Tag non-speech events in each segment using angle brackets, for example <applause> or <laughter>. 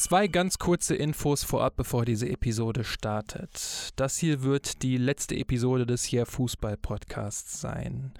Zwei ganz kurze Infos vorab, bevor diese Episode startet. Das hier wird die letzte Episode des Hier Fußball Podcasts sein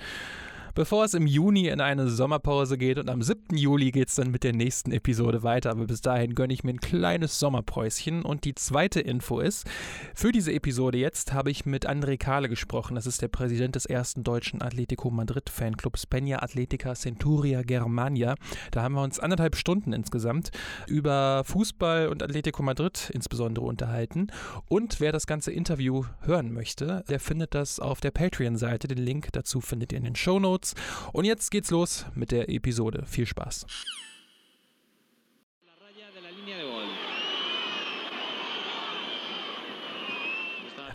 bevor es im Juni in eine Sommerpause geht und am 7. Juli geht es dann mit der nächsten Episode weiter. Aber bis dahin gönne ich mir ein kleines Sommerpäuschen. Und die zweite Info ist, für diese Episode jetzt habe ich mit André Kahle gesprochen. Das ist der Präsident des ersten deutschen Atletico Madrid Fanclubs Peña Atletica Centuria Germania. Da haben wir uns anderthalb Stunden insgesamt über Fußball und Atletico Madrid insbesondere unterhalten. Und wer das ganze Interview hören möchte, der findet das auf der Patreon-Seite. Den Link dazu findet ihr in den Show Notes. Notes. Und jetzt geht's los mit der Episode. Viel Spaß.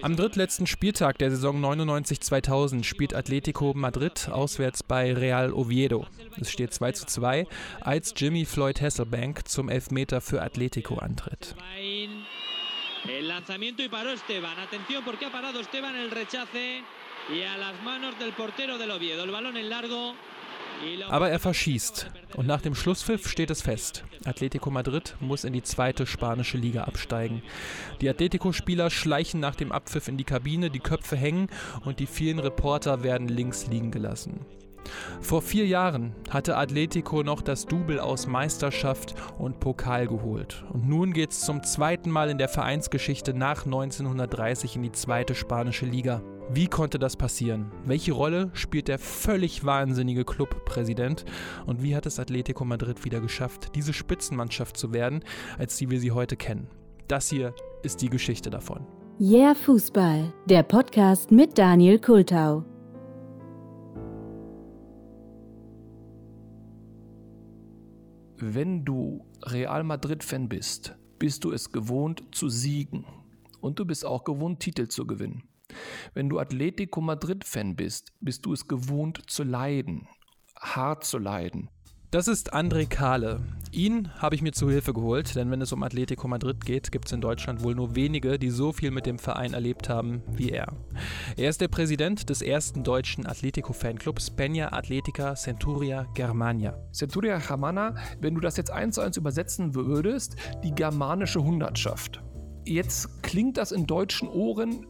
Am drittletzten Spieltag der Saison 99-2000 spielt Atletico Madrid auswärts bei Real Oviedo. Es steht 2 zu 2, als Jimmy Floyd Hasselbank zum Elfmeter für Atletico antritt. El lanzamiento y paró Esteban. Atención porque ha parado Esteban el rechace Aber er verschießt. Und nach dem Schlusspfiff steht es fest. Atletico Madrid muss in die zweite spanische Liga absteigen. Die Atletico-Spieler schleichen nach dem Abpfiff in die Kabine, die Köpfe hängen und die vielen Reporter werden links liegen gelassen. Vor vier Jahren hatte Atletico noch das Double aus Meisterschaft und Pokal geholt. Und nun geht es zum zweiten Mal in der Vereinsgeschichte nach 1930 in die zweite spanische Liga. Wie konnte das passieren? Welche Rolle spielt der völlig wahnsinnige Clubpräsident? Und wie hat es Atletico Madrid wieder geschafft, diese Spitzenmannschaft zu werden, als die wir sie heute kennen? Das hier ist die Geschichte davon. Yeah Fußball, der Podcast mit Daniel Kultau. Wenn du Real Madrid-Fan bist, bist du es gewohnt zu siegen. Und du bist auch gewohnt, Titel zu gewinnen. Wenn du Atletico Madrid-Fan bist, bist du es gewohnt zu leiden, hart zu leiden. Das ist André Kahle. Ihn habe ich mir zu Hilfe geholt, denn wenn es um Atletico Madrid geht, gibt es in Deutschland wohl nur wenige, die so viel mit dem Verein erlebt haben wie er. Er ist der Präsident des ersten deutschen Atletico-Fanclubs Peña Atletica Centuria Germania. Centuria Germana, wenn du das jetzt eins zu eins übersetzen würdest, die germanische Hundertschaft. Jetzt klingt das in deutschen Ohren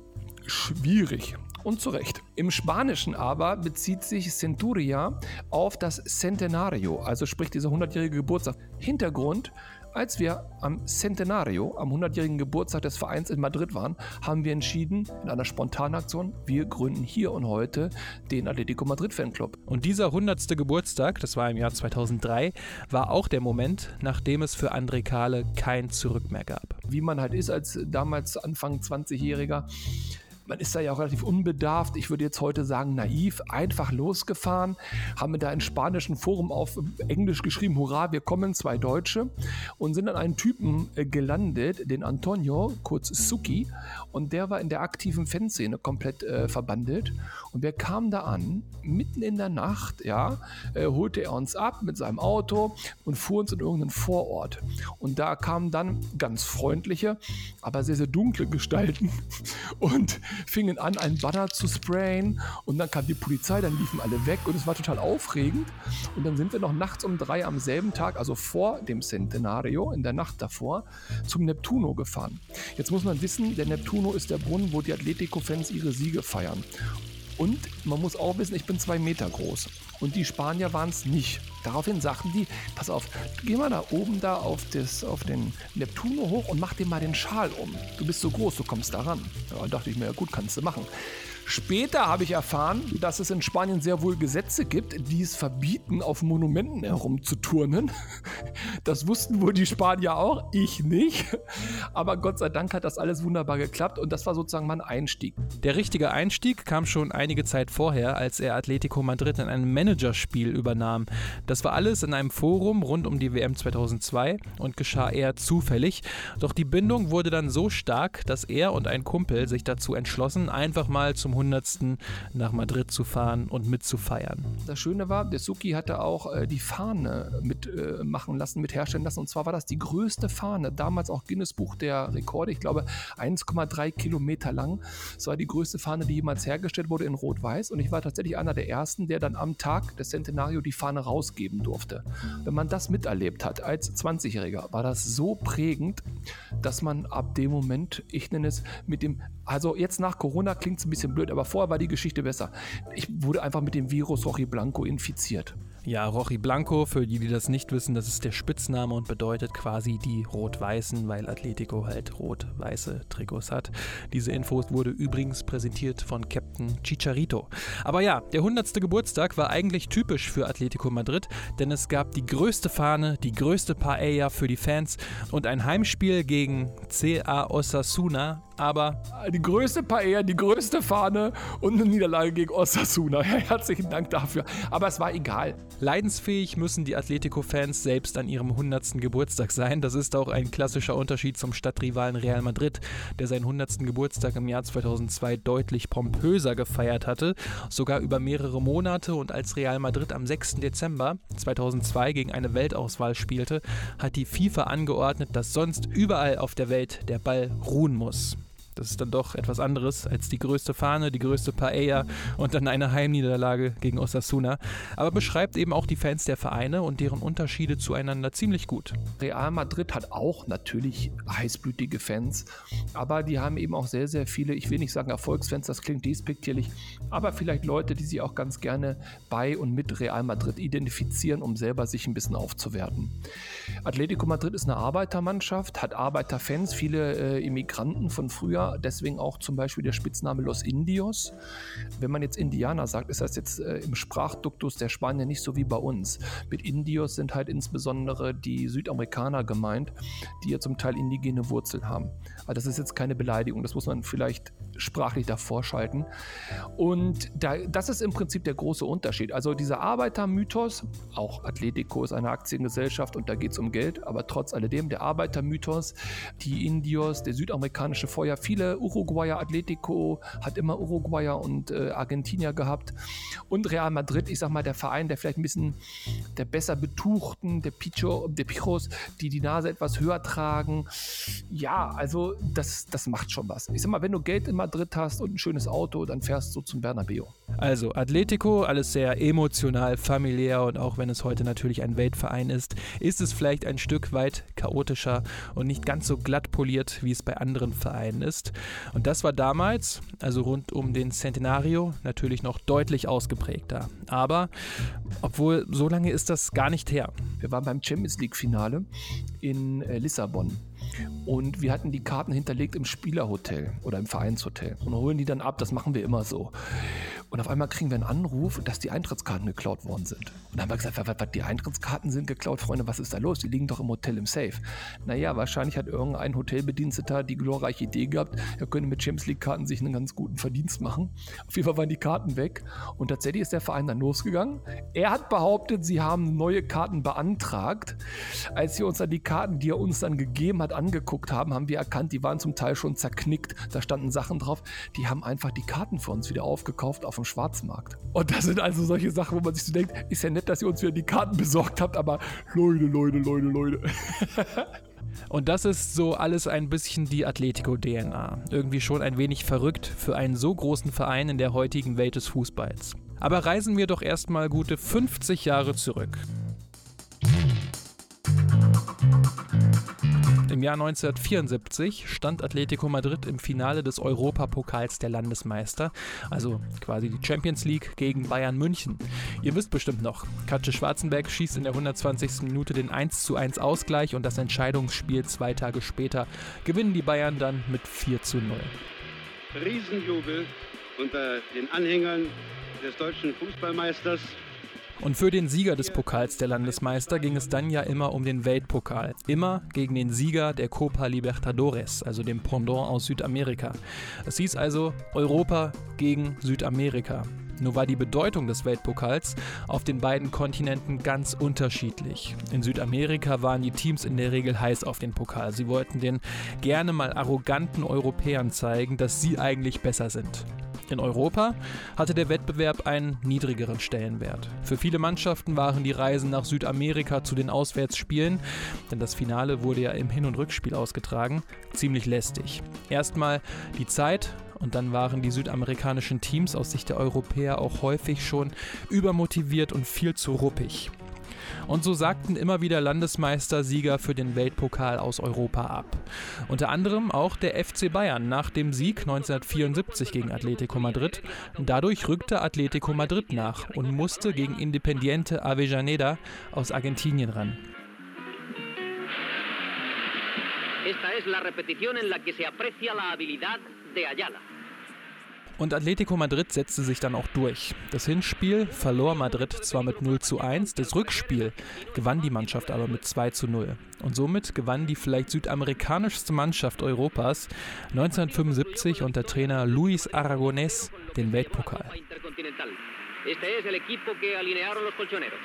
schwierig. Und zu Recht. Im Spanischen aber bezieht sich Centuria auf das Centenario, also sprich dieser 100-jährige Geburtstag. Hintergrund, als wir am Centenario, am 100-jährigen Geburtstag des Vereins in Madrid waren, haben wir entschieden, in einer Spontanaktion, wir gründen hier und heute den Atletico Madrid Fanclub. Und dieser 100. Geburtstag, das war im Jahr 2003, war auch der Moment, nachdem es für André Kahle kein Zurück mehr gab. Wie man halt ist als damals Anfang 20-Jähriger, man ist da ja auch relativ unbedarft, ich würde jetzt heute sagen naiv, einfach losgefahren, haben wir da im spanischen Forum auf Englisch geschrieben, hurra, wir kommen, zwei Deutsche. Und sind an einen Typen äh, gelandet, den Antonio, kurz Suki, und der war in der aktiven Fanszene komplett äh, verbandelt. Und wir kamen da an, mitten in der Nacht, ja, äh, holte er uns ab mit seinem Auto und fuhr uns in irgendeinen Vorort. Und da kamen dann ganz freundliche, aber sehr, sehr dunkle Gestalten. <laughs> Und fingen an, einen Banner zu sprayen und dann kam die Polizei, dann liefen alle weg und es war total aufregend. Und dann sind wir noch nachts um drei am selben Tag, also vor dem Centenario, in der Nacht davor, zum Neptuno gefahren. Jetzt muss man wissen, der Neptuno ist der Brunnen, wo die Atletico-Fans ihre Siege feiern. Und man muss auch wissen, ich bin zwei Meter groß. Und die Spanier waren es nicht. Daraufhin sagten die, pass auf, geh mal da oben da auf, das, auf den Neptuno hoch und mach dir mal den Schal um. Du bist so groß, du kommst da ran. Ja, dachte ich mir, ja gut, kannst du machen. Später habe ich erfahren, dass es in Spanien sehr wohl Gesetze gibt, die es verbieten, auf Monumenten herumzuturnen. <laughs> Das wussten wohl die Spanier auch, ich nicht. Aber Gott sei Dank hat das alles wunderbar geklappt und das war sozusagen mein Einstieg. Der richtige Einstieg kam schon einige Zeit vorher, als er Atletico Madrid in einem Managerspiel übernahm. Das war alles in einem Forum rund um die WM 2002 und geschah eher zufällig. Doch die Bindung wurde dann so stark, dass er und ein Kumpel sich dazu entschlossen, einfach mal zum 100. nach Madrid zu fahren und mitzufeiern. Das Schöne war, der Suki hatte auch äh, die Fahne mitmachen äh, lassen, mit herstellen lassen. Und zwar war das die größte Fahne, damals auch Guinness Buch der Rekorde, ich glaube 1,3 Kilometer lang. Es war die größte Fahne, die jemals hergestellt wurde in Rot-Weiß. Und ich war tatsächlich einer der ersten, der dann am Tag des Centenario die Fahne rausgeben durfte. Wenn man das miterlebt hat als 20-Jähriger, war das so prägend, dass man ab dem Moment, ich nenne es mit dem, also jetzt nach Corona klingt es ein bisschen blöd, aber vorher war die Geschichte besser. Ich wurde einfach mit dem Virus Rochi Blanco infiziert. Ja, Rochi Blanco, für die, die das nicht wissen, das ist der Spitzname und bedeutet quasi die Rot-Weißen, weil Atletico halt rot-weiße Trikots hat. Diese Infos wurde übrigens präsentiert von Captain Chicharito. Aber ja, der 100. Geburtstag war eigentlich typisch für Atletico Madrid, denn es gab die größte Fahne, die größte Paella für die Fans und ein Heimspiel gegen CA Osasuna aber die größte Paella, die größte Fahne und eine Niederlage gegen Osasuna. <laughs> Herzlichen Dank dafür. Aber es war egal. Leidensfähig müssen die Atletico-Fans selbst an ihrem 100. Geburtstag sein. Das ist auch ein klassischer Unterschied zum Stadtrivalen Real Madrid, der seinen 100. Geburtstag im Jahr 2002 deutlich pompöser gefeiert hatte, sogar über mehrere Monate und als Real Madrid am 6. Dezember 2002 gegen eine Weltauswahl spielte, hat die FIFA angeordnet, dass sonst überall auf der Welt der Ball ruhen muss. Das ist dann doch etwas anderes als die größte Fahne, die größte Paella und dann eine Heimniederlage gegen Osasuna. Aber beschreibt eben auch die Fans der Vereine und deren Unterschiede zueinander ziemlich gut. Real Madrid hat auch natürlich heißblütige Fans, aber die haben eben auch sehr, sehr viele, ich will nicht sagen Erfolgsfans, das klingt despektierlich, aber vielleicht Leute, die sich auch ganz gerne bei und mit Real Madrid identifizieren, um selber sich ein bisschen aufzuwerten. Atletico Madrid ist eine Arbeitermannschaft, hat Arbeiterfans, viele äh, Immigranten von früher deswegen auch zum Beispiel der Spitzname Los Indios. Wenn man jetzt Indianer sagt, ist das jetzt äh, im Sprachduktus der Spanier nicht so wie bei uns. Mit Indios sind halt insbesondere die Südamerikaner gemeint, die ja zum Teil indigene Wurzeln haben. Also das ist jetzt keine Beleidigung, das muss man vielleicht sprachlich davor schalten. Und da, das ist im Prinzip der große Unterschied. Also dieser Arbeitermythos, auch Atletico ist eine Aktiengesellschaft und da geht es um Geld, aber trotz alledem der Arbeitermythos, die Indios, der südamerikanische Feuer, viele Uruguayer, Atletico hat immer Uruguayer und äh, Argentinier gehabt und Real Madrid, ich sag mal, der Verein, der vielleicht ein bisschen der besser betuchten, der Picho, der Pichos, die die Nase etwas höher tragen. Ja, also das, das macht schon was. Ich sag mal, wenn du Geld in Madrid hast und ein schönes Auto, dann fährst du zum Bernabeu. Also Atletico, alles sehr emotional, familiär und auch wenn es heute natürlich ein Weltverein ist, ist es vielleicht ein Stück weit chaotischer und nicht ganz so glatt poliert, wie es bei anderen Vereinen ist. Und das war damals, also rund um den Centenario, natürlich noch deutlich ausgeprägter. Aber obwohl so lange ist das gar nicht her. Wir waren beim Champions League Finale in äh, Lissabon. Und wir hatten die Karten hinterlegt im Spielerhotel oder im Vereinshotel und holen die dann ab. Das machen wir immer so. Und auf einmal kriegen wir einen Anruf, dass die Eintrittskarten geklaut worden sind. Und dann haben wir gesagt, was, die Eintrittskarten sind geklaut, Freunde, was ist da los? Die liegen doch im Hotel im Safe. Naja, wahrscheinlich hat irgendein Hotelbediensteter die glorreiche Idee gehabt, er könnte mit Champions League-Karten sich einen ganz guten Verdienst machen. Auf jeden Fall waren die Karten weg. Und tatsächlich ist der Verein dann losgegangen. Er hat behauptet, sie haben neue Karten beantragt. Als wir uns dann die Karten, die er uns dann gegeben hat, angeguckt haben, haben wir erkannt, die waren zum Teil schon zerknickt. Da standen Sachen drauf. Die haben einfach die Karten für uns wieder aufgekauft auf dem Schwarzmarkt. Und das sind also solche Sachen, wo man sich so denkt, ist ja nett, dass ihr uns wieder die Karten besorgt habt, aber Leute, Leute, Leute, Leute. <laughs> Und das ist so alles ein bisschen die Atletico-DNA. Irgendwie schon ein wenig verrückt für einen so großen Verein in der heutigen Welt des Fußballs. Aber reisen wir doch erstmal gute 50 Jahre zurück. Im Jahr 1974 stand Atletico Madrid im Finale des Europapokals der Landesmeister, also quasi die Champions League gegen Bayern München. Ihr wisst bestimmt noch, Katze Schwarzenberg schießt in der 120. Minute den 1:1 Ausgleich und das Entscheidungsspiel zwei Tage später gewinnen die Bayern dann mit 4 zu 0. Riesenjubel unter den Anhängern des deutschen Fußballmeisters und für den Sieger des Pokals der Landesmeister ging es dann ja immer um den Weltpokal. Immer gegen den Sieger der Copa Libertadores, also dem Pendant aus Südamerika. Es hieß also Europa gegen Südamerika. Nur war die Bedeutung des Weltpokals auf den beiden Kontinenten ganz unterschiedlich. In Südamerika waren die Teams in der Regel heiß auf den Pokal. Sie wollten den gerne mal arroganten Europäern zeigen, dass sie eigentlich besser sind. In Europa hatte der Wettbewerb einen niedrigeren Stellenwert. Für viele Mannschaften waren die Reisen nach Südamerika zu den Auswärtsspielen, denn das Finale wurde ja im Hin- und Rückspiel ausgetragen, ziemlich lästig. Erstmal die Zeit und dann waren die südamerikanischen Teams aus Sicht der Europäer auch häufig schon übermotiviert und viel zu ruppig. Und so sagten immer wieder Landesmeister-Sieger für den Weltpokal aus Europa ab. Unter anderem auch der FC Bayern nach dem Sieg 1974 gegen Atletico Madrid. Dadurch rückte Atletico Madrid nach und musste gegen Independiente Avellaneda aus Argentinien ran. Esta es la repetición en la que se aprecia la habilidad de Ayala. Und Atletico Madrid setzte sich dann auch durch. Das Hinspiel verlor Madrid zwar mit 0 zu 1, das Rückspiel gewann die Mannschaft aber mit 2 zu 0. Und somit gewann die vielleicht südamerikanischste Mannschaft Europas 1975 unter Trainer Luis Aragonés den Weltpokal. Este es el equipo que alinearon los colchoneros.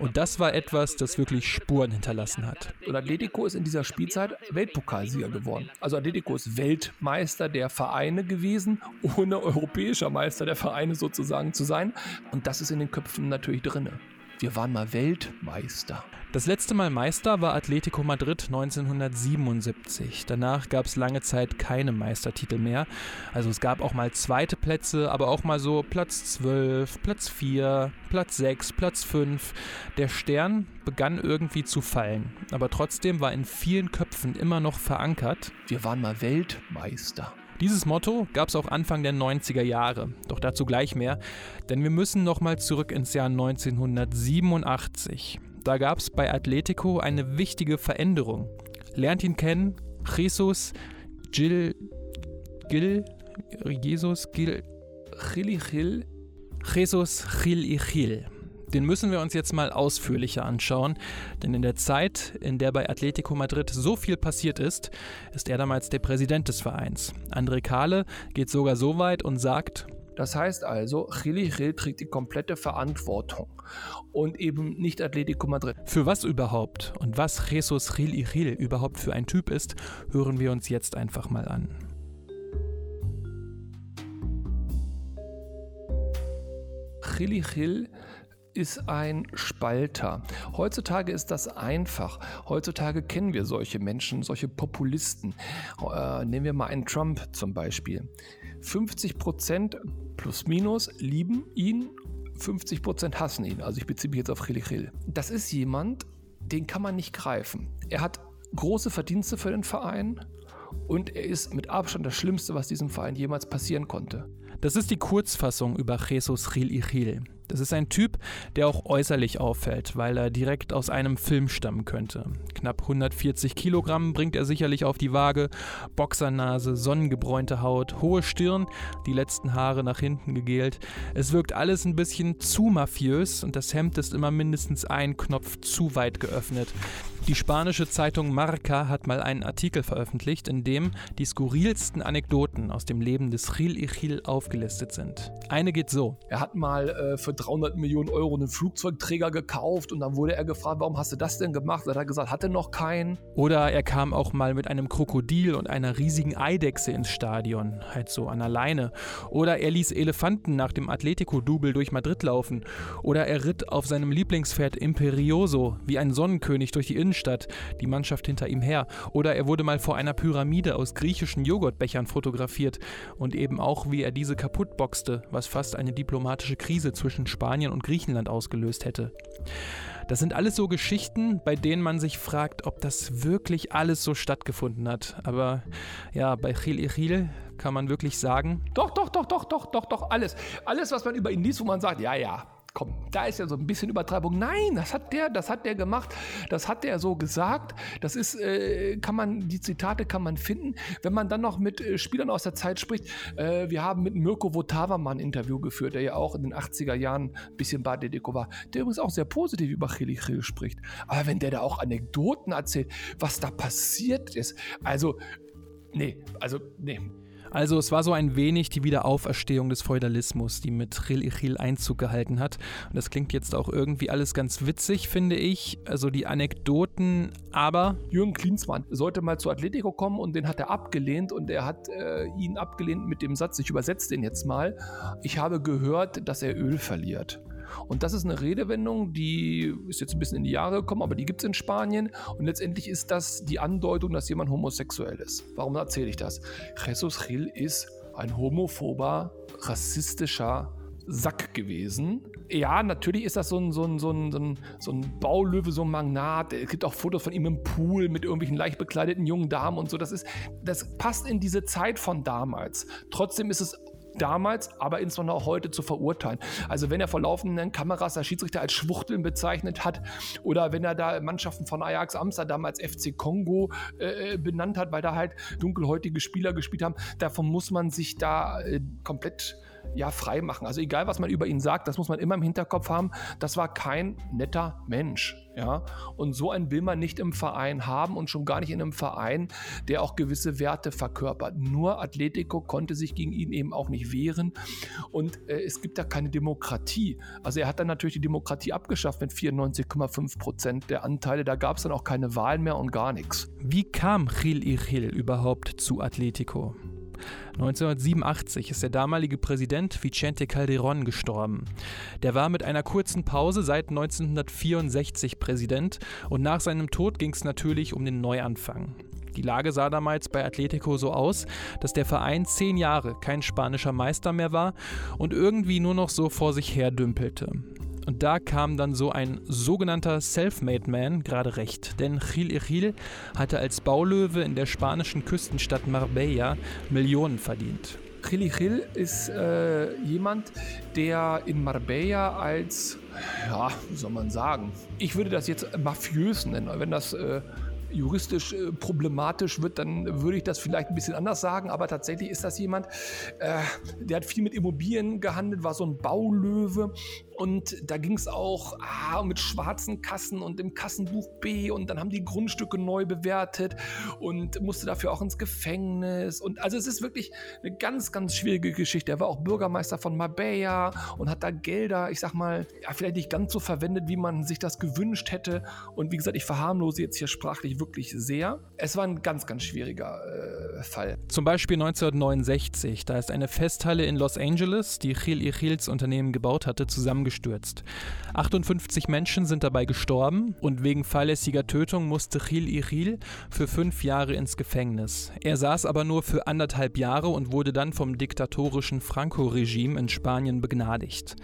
Und das war etwas, das wirklich Spuren hinterlassen hat. Und Atletico ist in dieser Spielzeit Weltpokalsieger geworden. Also Atletico ist Weltmeister der Vereine gewesen, ohne europäischer Meister der Vereine sozusagen zu sein. Und das ist in den Köpfen natürlich drin. Wir waren mal Weltmeister. Das letzte Mal Meister war Atletico Madrid 1977. Danach gab es lange Zeit keine Meistertitel mehr. Also es gab auch mal zweite Plätze, aber auch mal so Platz 12, Platz 4, Platz 6, Platz 5. Der Stern begann irgendwie zu fallen, aber trotzdem war in vielen Köpfen immer noch verankert. Wir waren mal Weltmeister. Dieses Motto gab es auch Anfang der 90er Jahre, doch dazu gleich mehr, denn wir müssen nochmal zurück ins Jahr 1987. Da gab es bei Atletico eine wichtige Veränderung. Lernt ihn kennen, Jesus Gil, Gil, Jesus Gil, Gil, Gil, Jesus Gil Gil. Den müssen wir uns jetzt mal ausführlicher anschauen, denn in der Zeit, in der bei Atletico Madrid so viel passiert ist, ist er damals der Präsident des Vereins. André Kahle geht sogar so weit und sagt, das heißt also, Chili Gil trägt die komplette Verantwortung und eben nicht Atletico Madrid. Für was überhaupt und was Jesus Chili Gil überhaupt für ein Typ ist, hören wir uns jetzt einfach mal an. Chili Gil ist ein Spalter. Heutzutage ist das einfach. Heutzutage kennen wir solche Menschen, solche Populisten. Äh, nehmen wir mal einen Trump zum Beispiel. 50 Prozent plus minus lieben ihn, 50 Prozent hassen ihn. Also ich beziehe mich jetzt auf Chili Chill. Das ist jemand, den kann man nicht greifen. Er hat große Verdienste für den Verein und er ist mit Abstand das Schlimmste, was diesem Verein jemals passieren konnte. Das ist die Kurzfassung über Jesus Gil Ichil. Das ist ein Typ, der auch äußerlich auffällt, weil er direkt aus einem Film stammen könnte. Knapp 140 Kilogramm bringt er sicherlich auf die Waage, Boxernase, sonnengebräunte Haut, hohe Stirn, die letzten Haare nach hinten gegelt. Es wirkt alles ein bisschen zu mafiös und das Hemd ist immer mindestens ein Knopf zu weit geöffnet. Die spanische Zeitung Marca hat mal einen Artikel veröffentlicht, in dem die skurrilsten Anekdoten aus dem Leben des Gil Ichil aufgelistet sind. Eine geht so. Er hat mal äh, für 300 Millionen Euro einen Flugzeugträger gekauft und dann wurde er gefragt, warum hast du das denn gemacht? Da hat er gesagt, hatte noch keinen. Oder er kam auch mal mit einem Krokodil und einer riesigen Eidechse ins Stadion, halt so an der Leine. Oder er ließ Elefanten nach dem Atletico-Double durch Madrid laufen. Oder er ritt auf seinem Lieblingspferd Imperioso wie ein Sonnenkönig durch die Innenstadt Innenstadt, die Mannschaft hinter ihm her. Oder er wurde mal vor einer Pyramide aus griechischen Joghurtbechern fotografiert und eben auch, wie er diese kaputtboxte, was fast eine diplomatische Krise zwischen Spanien und Griechenland ausgelöst hätte. Das sind alles so Geschichten, bei denen man sich fragt, ob das wirklich alles so stattgefunden hat. Aber ja, bei Chil Ichil kann man wirklich sagen. Doch, doch, doch, doch, doch, doch, doch, alles. Alles, was man über ihn liest, wo man sagt, ja, ja, komm, da ist ja so ein bisschen Übertreibung. Nein, das hat der, das hat der gemacht, das hat der so gesagt. Das ist, äh, kann man, die Zitate kann man finden. Wenn man dann noch mit äh, Spielern aus der Zeit spricht, äh, wir haben mit Mirko Votava mal ein Interview geführt, der ja auch in den 80er Jahren ein bisschen Badedeko war, der übrigens auch sehr positiv über Chili Chill spricht. Aber wenn der da auch Anekdoten erzählt, was da passiert ist, also, nee, also, nee. Also es war so ein wenig die Wiederauferstehung des Feudalismus, die mit Chil Ichil Einzug gehalten hat. Und das klingt jetzt auch irgendwie alles ganz witzig, finde ich. Also die Anekdoten, aber... Jürgen Klinsmann sollte mal zu Atletico kommen und den hat er abgelehnt und er hat äh, ihn abgelehnt mit dem Satz, ich übersetze den jetzt mal, ich habe gehört, dass er Öl verliert. Und das ist eine Redewendung, die ist jetzt ein bisschen in die Jahre gekommen, aber die gibt es in Spanien. Und letztendlich ist das die Andeutung, dass jemand homosexuell ist. Warum erzähle ich das? Jesus Gil ist ein homophober, rassistischer Sack gewesen. Ja, natürlich ist das so ein, so ein, so ein, so ein, Baulöwe, so ein Magnat. Es gibt auch Fotos von ihm im Pool mit irgendwelchen leicht bekleideten jungen Damen und so. Das, ist, das passt in diese Zeit von damals. Trotzdem ist es damals, aber insbesondere auch heute zu verurteilen. Also wenn er vor laufenden Kameras der Schiedsrichter als Schwuchteln bezeichnet hat oder wenn er da Mannschaften von Ajax Amsterdam als FC Kongo äh, äh, benannt hat, weil da halt dunkelhäutige Spieler gespielt haben, davon muss man sich da äh, komplett ja, frei machen. Also egal, was man über ihn sagt, das muss man immer im Hinterkopf haben. Das war kein netter Mensch. Ja? Und so einen will man nicht im Verein haben und schon gar nicht in einem Verein, der auch gewisse Werte verkörpert. Nur Atletico konnte sich gegen ihn eben auch nicht wehren. Und äh, es gibt da keine Demokratie. Also er hat dann natürlich die Demokratie abgeschafft mit 94,5 Prozent der Anteile. Da gab es dann auch keine Wahlen mehr und gar nichts. Wie kam Gil Iril überhaupt zu Atletico? 1987 ist der damalige Präsident Vicente Calderón gestorben. Der war mit einer kurzen Pause seit 1964 Präsident und nach seinem Tod ging es natürlich um den Neuanfang. Die Lage sah damals bei Atletico so aus, dass der Verein zehn Jahre kein spanischer Meister mehr war und irgendwie nur noch so vor sich her dümpelte. Und da kam dann so ein sogenannter Self-Made Man gerade recht, denn Gil Iril hatte als Baulöwe in der spanischen Küstenstadt Marbella Millionen verdient. Gil Iril ist äh, jemand, der in Marbella als, ja, wie soll man sagen, ich würde das jetzt mafiös nennen, wenn das äh, juristisch äh, problematisch wird, dann würde ich das vielleicht ein bisschen anders sagen. Aber tatsächlich ist das jemand, äh, der hat viel mit Immobilien gehandelt, war so ein Baulöwe und da ging es auch ah, mit schwarzen Kassen und im Kassenbuch B und dann haben die Grundstücke neu bewertet und musste dafür auch ins Gefängnis. Und also es ist wirklich eine ganz, ganz schwierige Geschichte. Er war auch Bürgermeister von Marbella und hat da Gelder, ich sag mal, ja, vielleicht nicht ganz so verwendet, wie man sich das gewünscht hätte. Und wie gesagt, ich verharmlose jetzt hier sprachlich wirklich sehr. Es war ein ganz, ganz schwieriger äh, Fall. Zum Beispiel 1969, da ist eine Festhalle in Los Angeles, die Gil Ichils Unternehmen gebaut hatte, zusammen zusammengestürzt. 58 Menschen sind dabei gestorben und wegen fahrlässiger Tötung musste Gil Iril für fünf Jahre ins Gefängnis. Er saß aber nur für anderthalb Jahre und wurde dann vom diktatorischen Franco-Regime in Spanien begnadigt.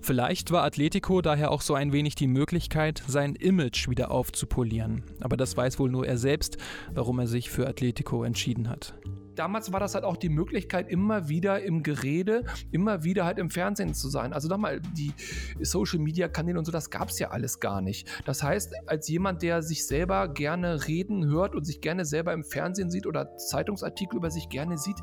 Vielleicht war Atletico daher auch so ein wenig die Möglichkeit, sein Image wieder aufzupolieren. Aber das weiß wohl nur er selbst, warum er sich für Atletico entschieden hat damals war das halt auch die Möglichkeit, immer wieder im Gerede, immer wieder halt im Fernsehen zu sein. Also nochmal, die Social Media Kanäle und so, das gab es ja alles gar nicht. Das heißt, als jemand, der sich selber gerne reden hört und sich gerne selber im Fernsehen sieht oder Zeitungsartikel über sich gerne sieht,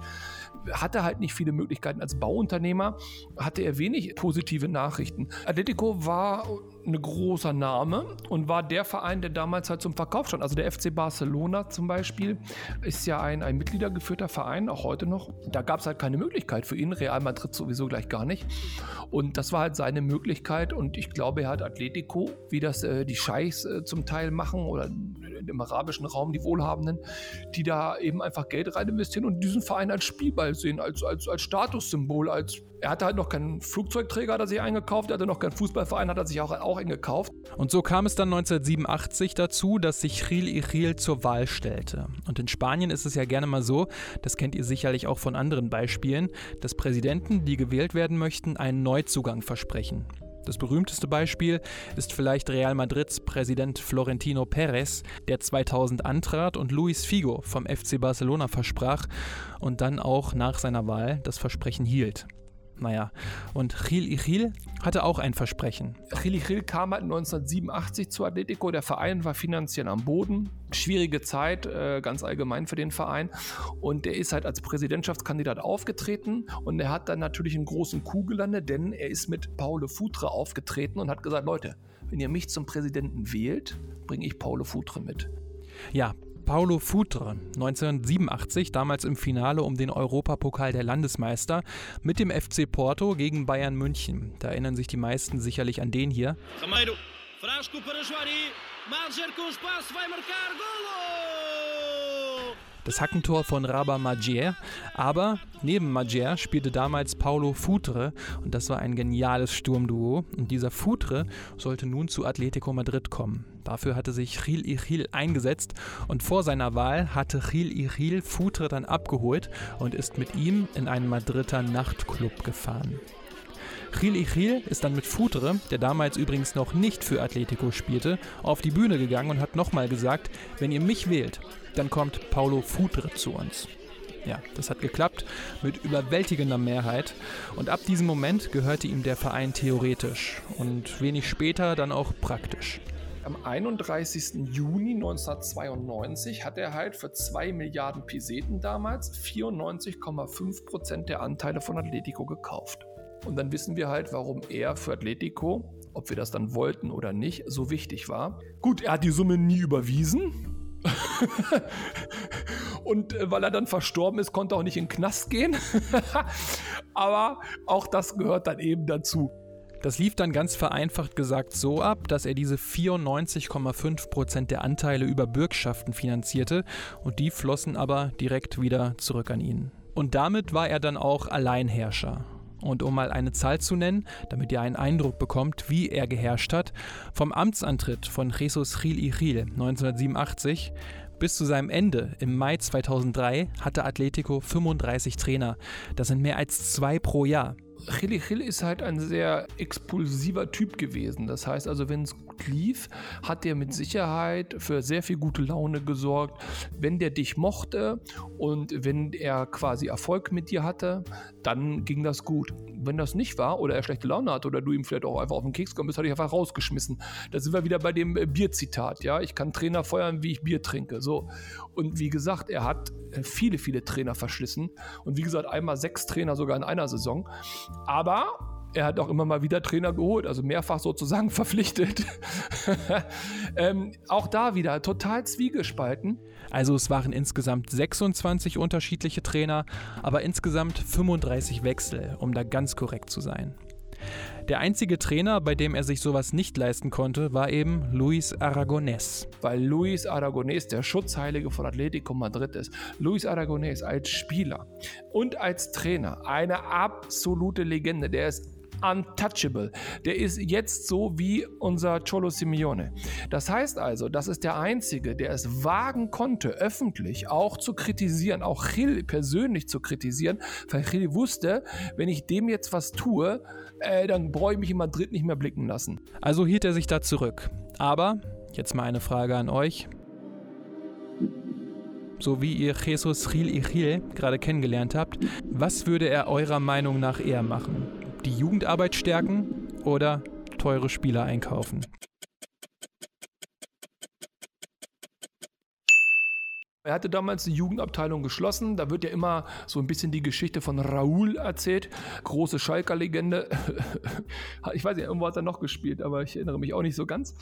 hatte halt nicht viele Möglichkeiten. Als Bauunternehmer hatte er wenig positive Nachrichten. Atletico war ein großer Name und war der Verein, der damals halt zum Verkauf stand. Also der FC Barcelona zum Beispiel ist ja ein, ein mitgliedergeführter Verein, auch heute noch. Da gab es halt keine Möglichkeit für ihn, Real Madrid sowieso gleich gar nicht. Und das war halt seine Möglichkeit und ich glaube, er hat Atletico, wie das äh, die Scheichs äh, zum Teil machen oder im arabischen Raum, die Wohlhabenden, die da eben einfach Geld rein investieren und diesen Verein als Spielball sehen, als, als, als Statussymbol, als er hatte halt noch keinen Flugzeugträger, hat er sich eingekauft, er hatte noch keinen Fußballverein, hat er sich auch, auch eingekauft. Und so kam es dann 1987 dazu, dass sich Gil Ichil zur Wahl stellte. Und in Spanien ist es ja gerne mal so, das kennt ihr sicherlich auch von anderen Beispielen, dass Präsidenten, die gewählt werden möchten, einen Neuzugang versprechen. Das berühmteste Beispiel ist vielleicht Real Madrids Präsident Florentino Pérez, der 2000 antrat und Luis Figo vom FC Barcelona versprach und dann auch nach seiner Wahl das Versprechen hielt. Naja, und Gil Ichil hatte auch ein Versprechen. Gil Ichil kam halt 1987 zu Atletico. Der Verein war finanziell am Boden. Schwierige Zeit, äh, ganz allgemein für den Verein. Und der ist halt als Präsidentschaftskandidat aufgetreten. Und er hat dann natürlich einen großen Coup gelandet, denn er ist mit Paulo Futre aufgetreten und hat gesagt: Leute, wenn ihr mich zum Präsidenten wählt, bringe ich Paulo Futre mit. Ja, Paulo Futre, 1987, damals im Finale um den Europapokal der Landesmeister mit dem FC Porto gegen Bayern München. Da erinnern sich die meisten sicherlich an den hier. Frasco para Juari, Marger com espaço, vai marcar, Golo! Das Hackentor von Raba Majer, aber neben Majer spielte damals Paulo Futre und das war ein geniales Sturmduo und dieser Futre sollte nun zu Atletico Madrid kommen. Dafür hatte sich Gil Ichil eingesetzt und vor seiner Wahl hatte Gil Ichil Futre dann abgeholt und ist mit ihm in einen Madrider Nachtclub gefahren. Gil Ichil ist dann mit Futre, der damals übrigens noch nicht für Atletico spielte, auf die Bühne gegangen und hat nochmal gesagt, wenn ihr mich wählt, dann kommt Paulo Futre zu uns. Ja, das hat geklappt mit überwältigender Mehrheit und ab diesem Moment gehörte ihm der Verein theoretisch und wenig später dann auch praktisch. Am 31. Juni 1992 hat er halt für 2 Milliarden Peseten damals 94,5 Prozent der Anteile von Atletico gekauft. Und dann wissen wir halt, warum er für Atletico, ob wir das dann wollten oder nicht, so wichtig war. Gut, er hat die Summe nie überwiesen, <laughs> und äh, weil er dann verstorben ist, konnte er auch nicht in den Knast gehen. <laughs> Aber auch das gehört dann eben dazu. Das lief dann ganz vereinfacht gesagt so ab, dass er diese 94,5% der Anteile über Bürgschaften finanzierte und die flossen aber direkt wieder zurück an ihn. Und damit war er dann auch Alleinherrscher. Und um mal eine Zahl zu nennen, damit ihr einen Eindruck bekommt, wie er geherrscht hat, vom Amtsantritt von Jesus Gil Ichil 1987 bis zu seinem Ende im Mai 2003 hatte Atletico 35 Trainer. Das sind mehr als zwei pro Jahr. Chili Chili ist halt ein sehr expulsiver Typ gewesen. Das heißt also, wenn es gut lief, hat er mit Sicherheit für sehr viel gute Laune gesorgt. Wenn der dich mochte und wenn er quasi Erfolg mit dir hatte, dann ging das gut. Wenn das nicht war oder er schlechte Laune hatte oder du ihm vielleicht auch einfach auf den Keks gekommen bist, hat er dich einfach rausgeschmissen. Da sind wir wieder bei dem äh, Bierzitat. Ja, ich kann Trainer feuern, wie ich Bier trinke. So. Und wie gesagt, er hat äh, viele, viele Trainer verschlissen. Und wie gesagt, einmal sechs Trainer sogar in einer Saison. Aber er hat auch immer mal wieder Trainer geholt, also mehrfach sozusagen <laughs> verpflichtet. <laughs> ähm, auch da wieder total zwiegespalten. Also es waren insgesamt 26 unterschiedliche Trainer, aber insgesamt 35 Wechsel, um da ganz korrekt zu sein. Der einzige Trainer, bei dem er sich sowas nicht leisten konnte, war eben Luis Aragonés. Weil Luis Aragonés der Schutzheilige von Atletico Madrid ist. Luis Aragonés als Spieler und als Trainer eine absolute Legende. Der ist untouchable. Der ist jetzt so wie unser Cholo Simeone. Das heißt also, das ist der Einzige, der es wagen konnte, öffentlich auch zu kritisieren, auch Gil persönlich zu kritisieren, weil Gil wusste, wenn ich dem jetzt was tue, äh, dann brauche ich mich in Madrid nicht mehr blicken lassen. Also hielt er sich da zurück. Aber, jetzt mal eine Frage an euch. So wie ihr Jesus Gil Ichil gerade kennengelernt habt, was würde er eurer Meinung nach eher machen? die Jugendarbeit stärken oder teure Spieler einkaufen. Er hatte damals die Jugendabteilung geschlossen. Da wird ja immer so ein bisschen die Geschichte von Raúl erzählt. Große Schalker-Legende. <laughs> Ich weiß nicht, irgendwo hat er noch gespielt, aber ich erinnere mich auch nicht so ganz.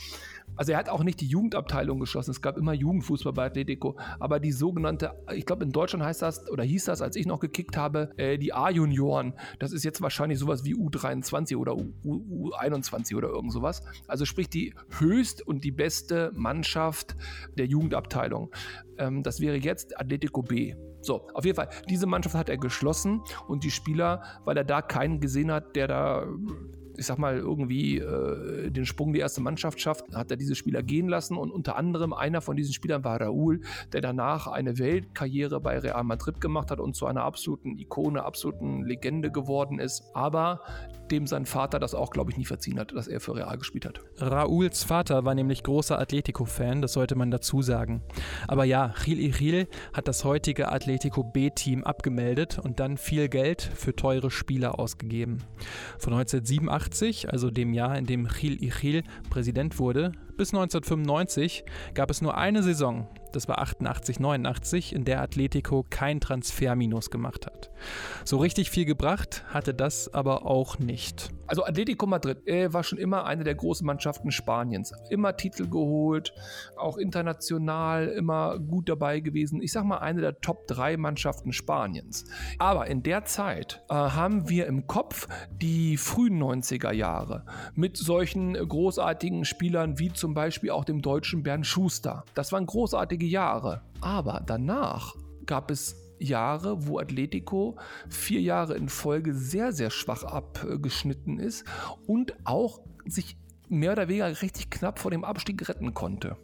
Also er hat auch nicht die Jugendabteilung geschlossen. Es gab immer Jugendfußball bei Atletico. Aber die sogenannte, ich glaube in Deutschland heißt das, oder hieß das, als ich noch gekickt habe, äh, die A-Junioren. Das ist jetzt wahrscheinlich sowas wie U23 oder U, U, U21 oder irgend sowas. Also sprich die höchst und die beste Mannschaft der Jugendabteilung. Ähm, das wäre jetzt Atletico B. So, auf jeden Fall, diese Mannschaft hat er geschlossen und die Spieler, weil er da keinen gesehen hat, der da ich sag mal, irgendwie äh, den Sprung in die erste Mannschaft schafft, hat er diese Spieler gehen lassen und unter anderem einer von diesen Spielern war Raúl, der danach eine Weltkarriere bei Real Madrid gemacht hat und zu einer absoluten Ikone, absoluten Legende geworden ist, aber dem sein Vater das auch, glaube ich, nie verziehen hat, dass er für Real gespielt hat. Raúls Vater war nämlich großer Atletico-Fan, das sollte man dazu sagen. Aber ja, Gil Ichil hat das heutige Atletico B-Team abgemeldet und dann viel Geld für teure Spieler ausgegeben. Von 1987 1987, also dem Jahr, in dem Gil Ichil Präsident wurde, Bis 1995 gab es nur eine Saison, das war 88, 89, in der Atletico kein Transferminus gemacht hat. So richtig viel gebracht hatte das aber auch nicht. Also Atletico Madrid äh, war schon immer eine der großen Mannschaften Spaniens. Immer Titel geholt, auch international immer gut dabei gewesen. Ich sag mal eine der Top 3 Mannschaften Spaniens. Aber in der Zeit äh, haben wir im Kopf die frühen 90er Jahre mit solchen großartigen Spielern wie zum Beispiel auch dem deutschen Bernd Schuster. Das waren großartige Jahre. Aber danach gab es Jahre, wo Atletico vier Jahre in Folge sehr, sehr schwach abgeschnitten ist und auch sich mehr oder weniger richtig knapp vor dem Abstieg retten konnte.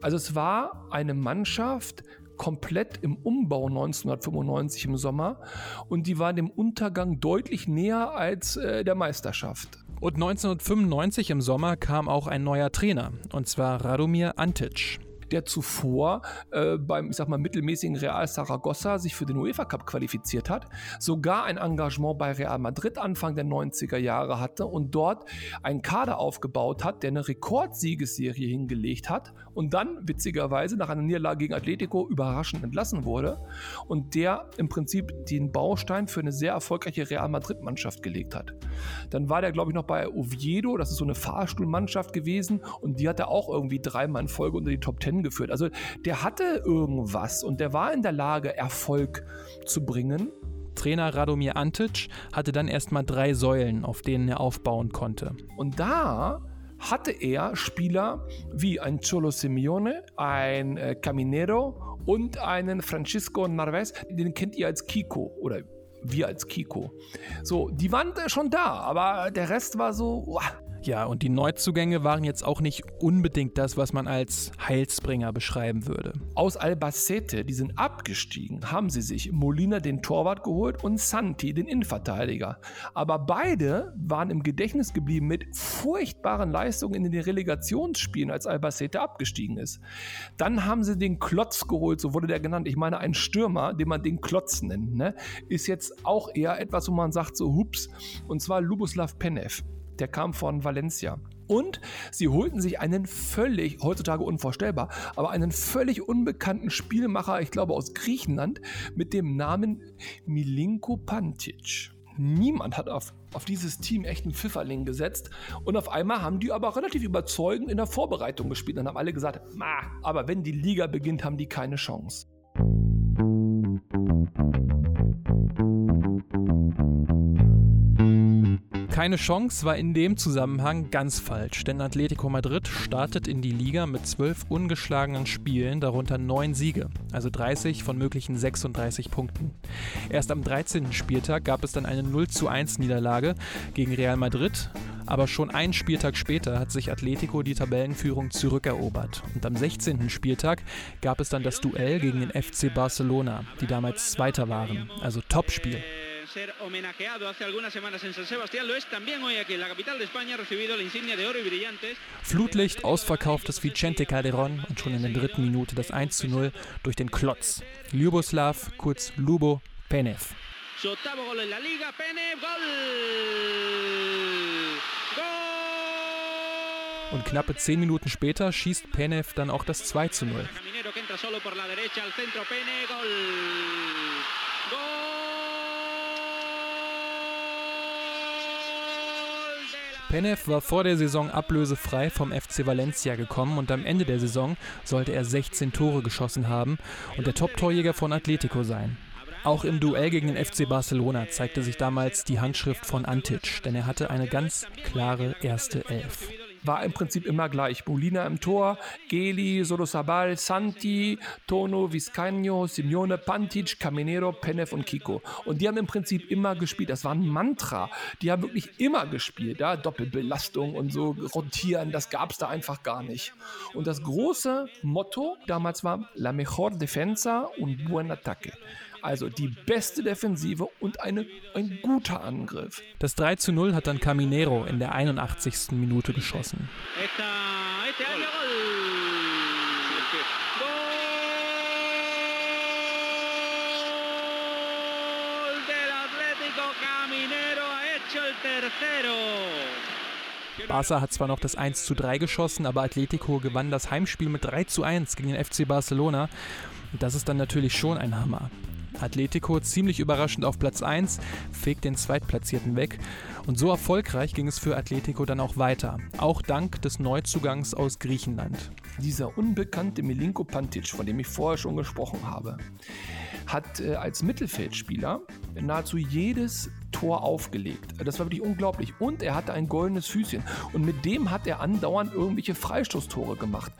Also es war eine Mannschaft komplett im Umbau 1995 im Sommer und die war dem Untergang deutlich näher als äh, der Meisterschaft. Und 1995 im Sommer kam auch ein neuer Trainer, und zwar Radomir Antic der zuvor äh, beim, ich sag mal, mittelmäßigen Real Saragossa sich für den UEFA Cup qualifiziert hat, sogar ein Engagement bei Real Madrid Anfang der 90er Jahre hatte und dort einen Kader aufgebaut hat, der eine Rekordsiegesserie hingelegt hat und dann witzigerweise nach einer Niederlage gegen Atletico überraschend entlassen wurde und der im Prinzip den Baustein für eine sehr erfolgreiche Real Madrid Mannschaft gelegt hat. Dann war der, glaube ich, noch bei Oviedo, das ist so eine Fahrstuhlmannschaft gewesen und die hat er auch irgendwie dreimal in Folge unter die Top Ten geführt. Also der hatte irgendwas und der war in der Lage, Erfolg zu bringen. Trainer Radomir Antic hatte dann erstmal drei Säulen, auf denen er aufbauen konnte. Und da hatte er Spieler wie ein Cholo Simeone, ein äh, Caminero und einen Francisco Narvaez, den kennt ihr als Kiko oder wir als Kiko. So, die waren schon da, aber der Rest war so, uah, ja, und die Neuzugänge waren jetzt auch nicht unbedingt das, was man als Heilsbringer beschreiben würde. Aus Albacete, die sind abgestiegen, haben sie sich Molina den Torwart geholt und Santi den Innenverteidiger. Aber beide waren im Gedächtnis geblieben mit furchtbaren Leistungen in den Relegationsspielen, als Albacete abgestiegen ist. Dann haben sie den Klotz geholt, so wurde der genannt. Ich meine, ein Stürmer, den man den Klotz nennt, ne, ist jetzt auch eher etwas, wo man sagt so, hups, und zwar Luboslav Penev der kam von Valencia. Und sie holten sich einen völlig, heutzutage unvorstellbar, aber einen völlig unbekannten Spielmacher, ich glaube aus Griechenland, mit dem Namen Milinko Pantic. Niemand hat auf, auf dieses Team echt einen Pfifferling gesetzt. Und auf einmal haben die aber relativ überzeugend in der Vorbereitung gespielt. Dann haben alle gesagt, aber wenn die Liga beginnt, haben die keine Chance. Keine Chance war in dem Zusammenhang ganz falsch, denn Atletico Madrid startet in die Liga mit zwölf ungeschlagenen Spielen, darunter neun Siege, also 30 von möglichen 36 Punkten. Erst am 13. Spieltag gab es dann eine 0 zu 1 Niederlage gegen Real Madrid, aber schon einen Spieltag später hat sich Atletico die Tabellenführung zurückerobert und am 16. Spieltag gab es dann das Duell gegen den FC Barcelona, die damals Zweiter waren, also Topspiel ser homenajeado hace algunas semanas en San Sebastián. Lo es también hoy aquí en la capital de España, recibido la insignia de oro y brillantes. Flutlicht, ausverkauftes Vicente Calderón und schon in der dritten Minute das 1 zu 0 durch den Klotz. Ljuboslav, kurz Lubo Penev. Su octavo gol en la liga, Penev, Gol! Gol! Und knappe zehn Minuten später schießt Penev dann auch das 2 zu 0. Penev war vor der Saison ablösefrei vom FC Valencia gekommen und am Ende der Saison sollte er 16 Tore geschossen haben und der Top-Torjäger von Atletico sein. Auch im Duell gegen den FC Barcelona zeigte sich damals die Handschrift von Antic, denn er hatte eine ganz klare erste Elf war im Prinzip immer gleich. Molina im Tor, Geli, Sorosabal, Santi, Tono, Vizcaino, Simeone, Pantic, Caminero, Penev und Kiko. Und die haben im Prinzip immer gespielt. Das war ein Mantra. Die haben wirklich immer gespielt. Ja? Doppelbelastung und so rotieren, das gab es da einfach gar nicht. Und das große Motto damals war La mejor defensa und buen ataque. Also die beste Defensive und eine, ein guter Angriff. Das 3 zu 0 hat dann Caminero in der 81. Minute geschossen. Barca hat zwar noch das 1 zu 3 geschossen, aber Atletico gewann das Heimspiel mit 3 zu 1 gegen den FC Barcelona. Und das ist dann natürlich schon ein Hammer. Atletico ziemlich überraschend auf Platz 1, fegt den Zweitplatzierten weg. Und so erfolgreich ging es für Atletico dann auch weiter, auch dank des Neuzugangs aus Griechenland. Dieser unbekannte Milinko Pantic, von dem ich vorher schon gesprochen habe, hat äh, als Mittelfeldspieler nahezu jedes Tor aufgelegt. Das war wirklich unglaublich. Und er hatte ein goldenes Füßchen. Und mit dem hat er andauernd irgendwelche Freistoßtore gemacht.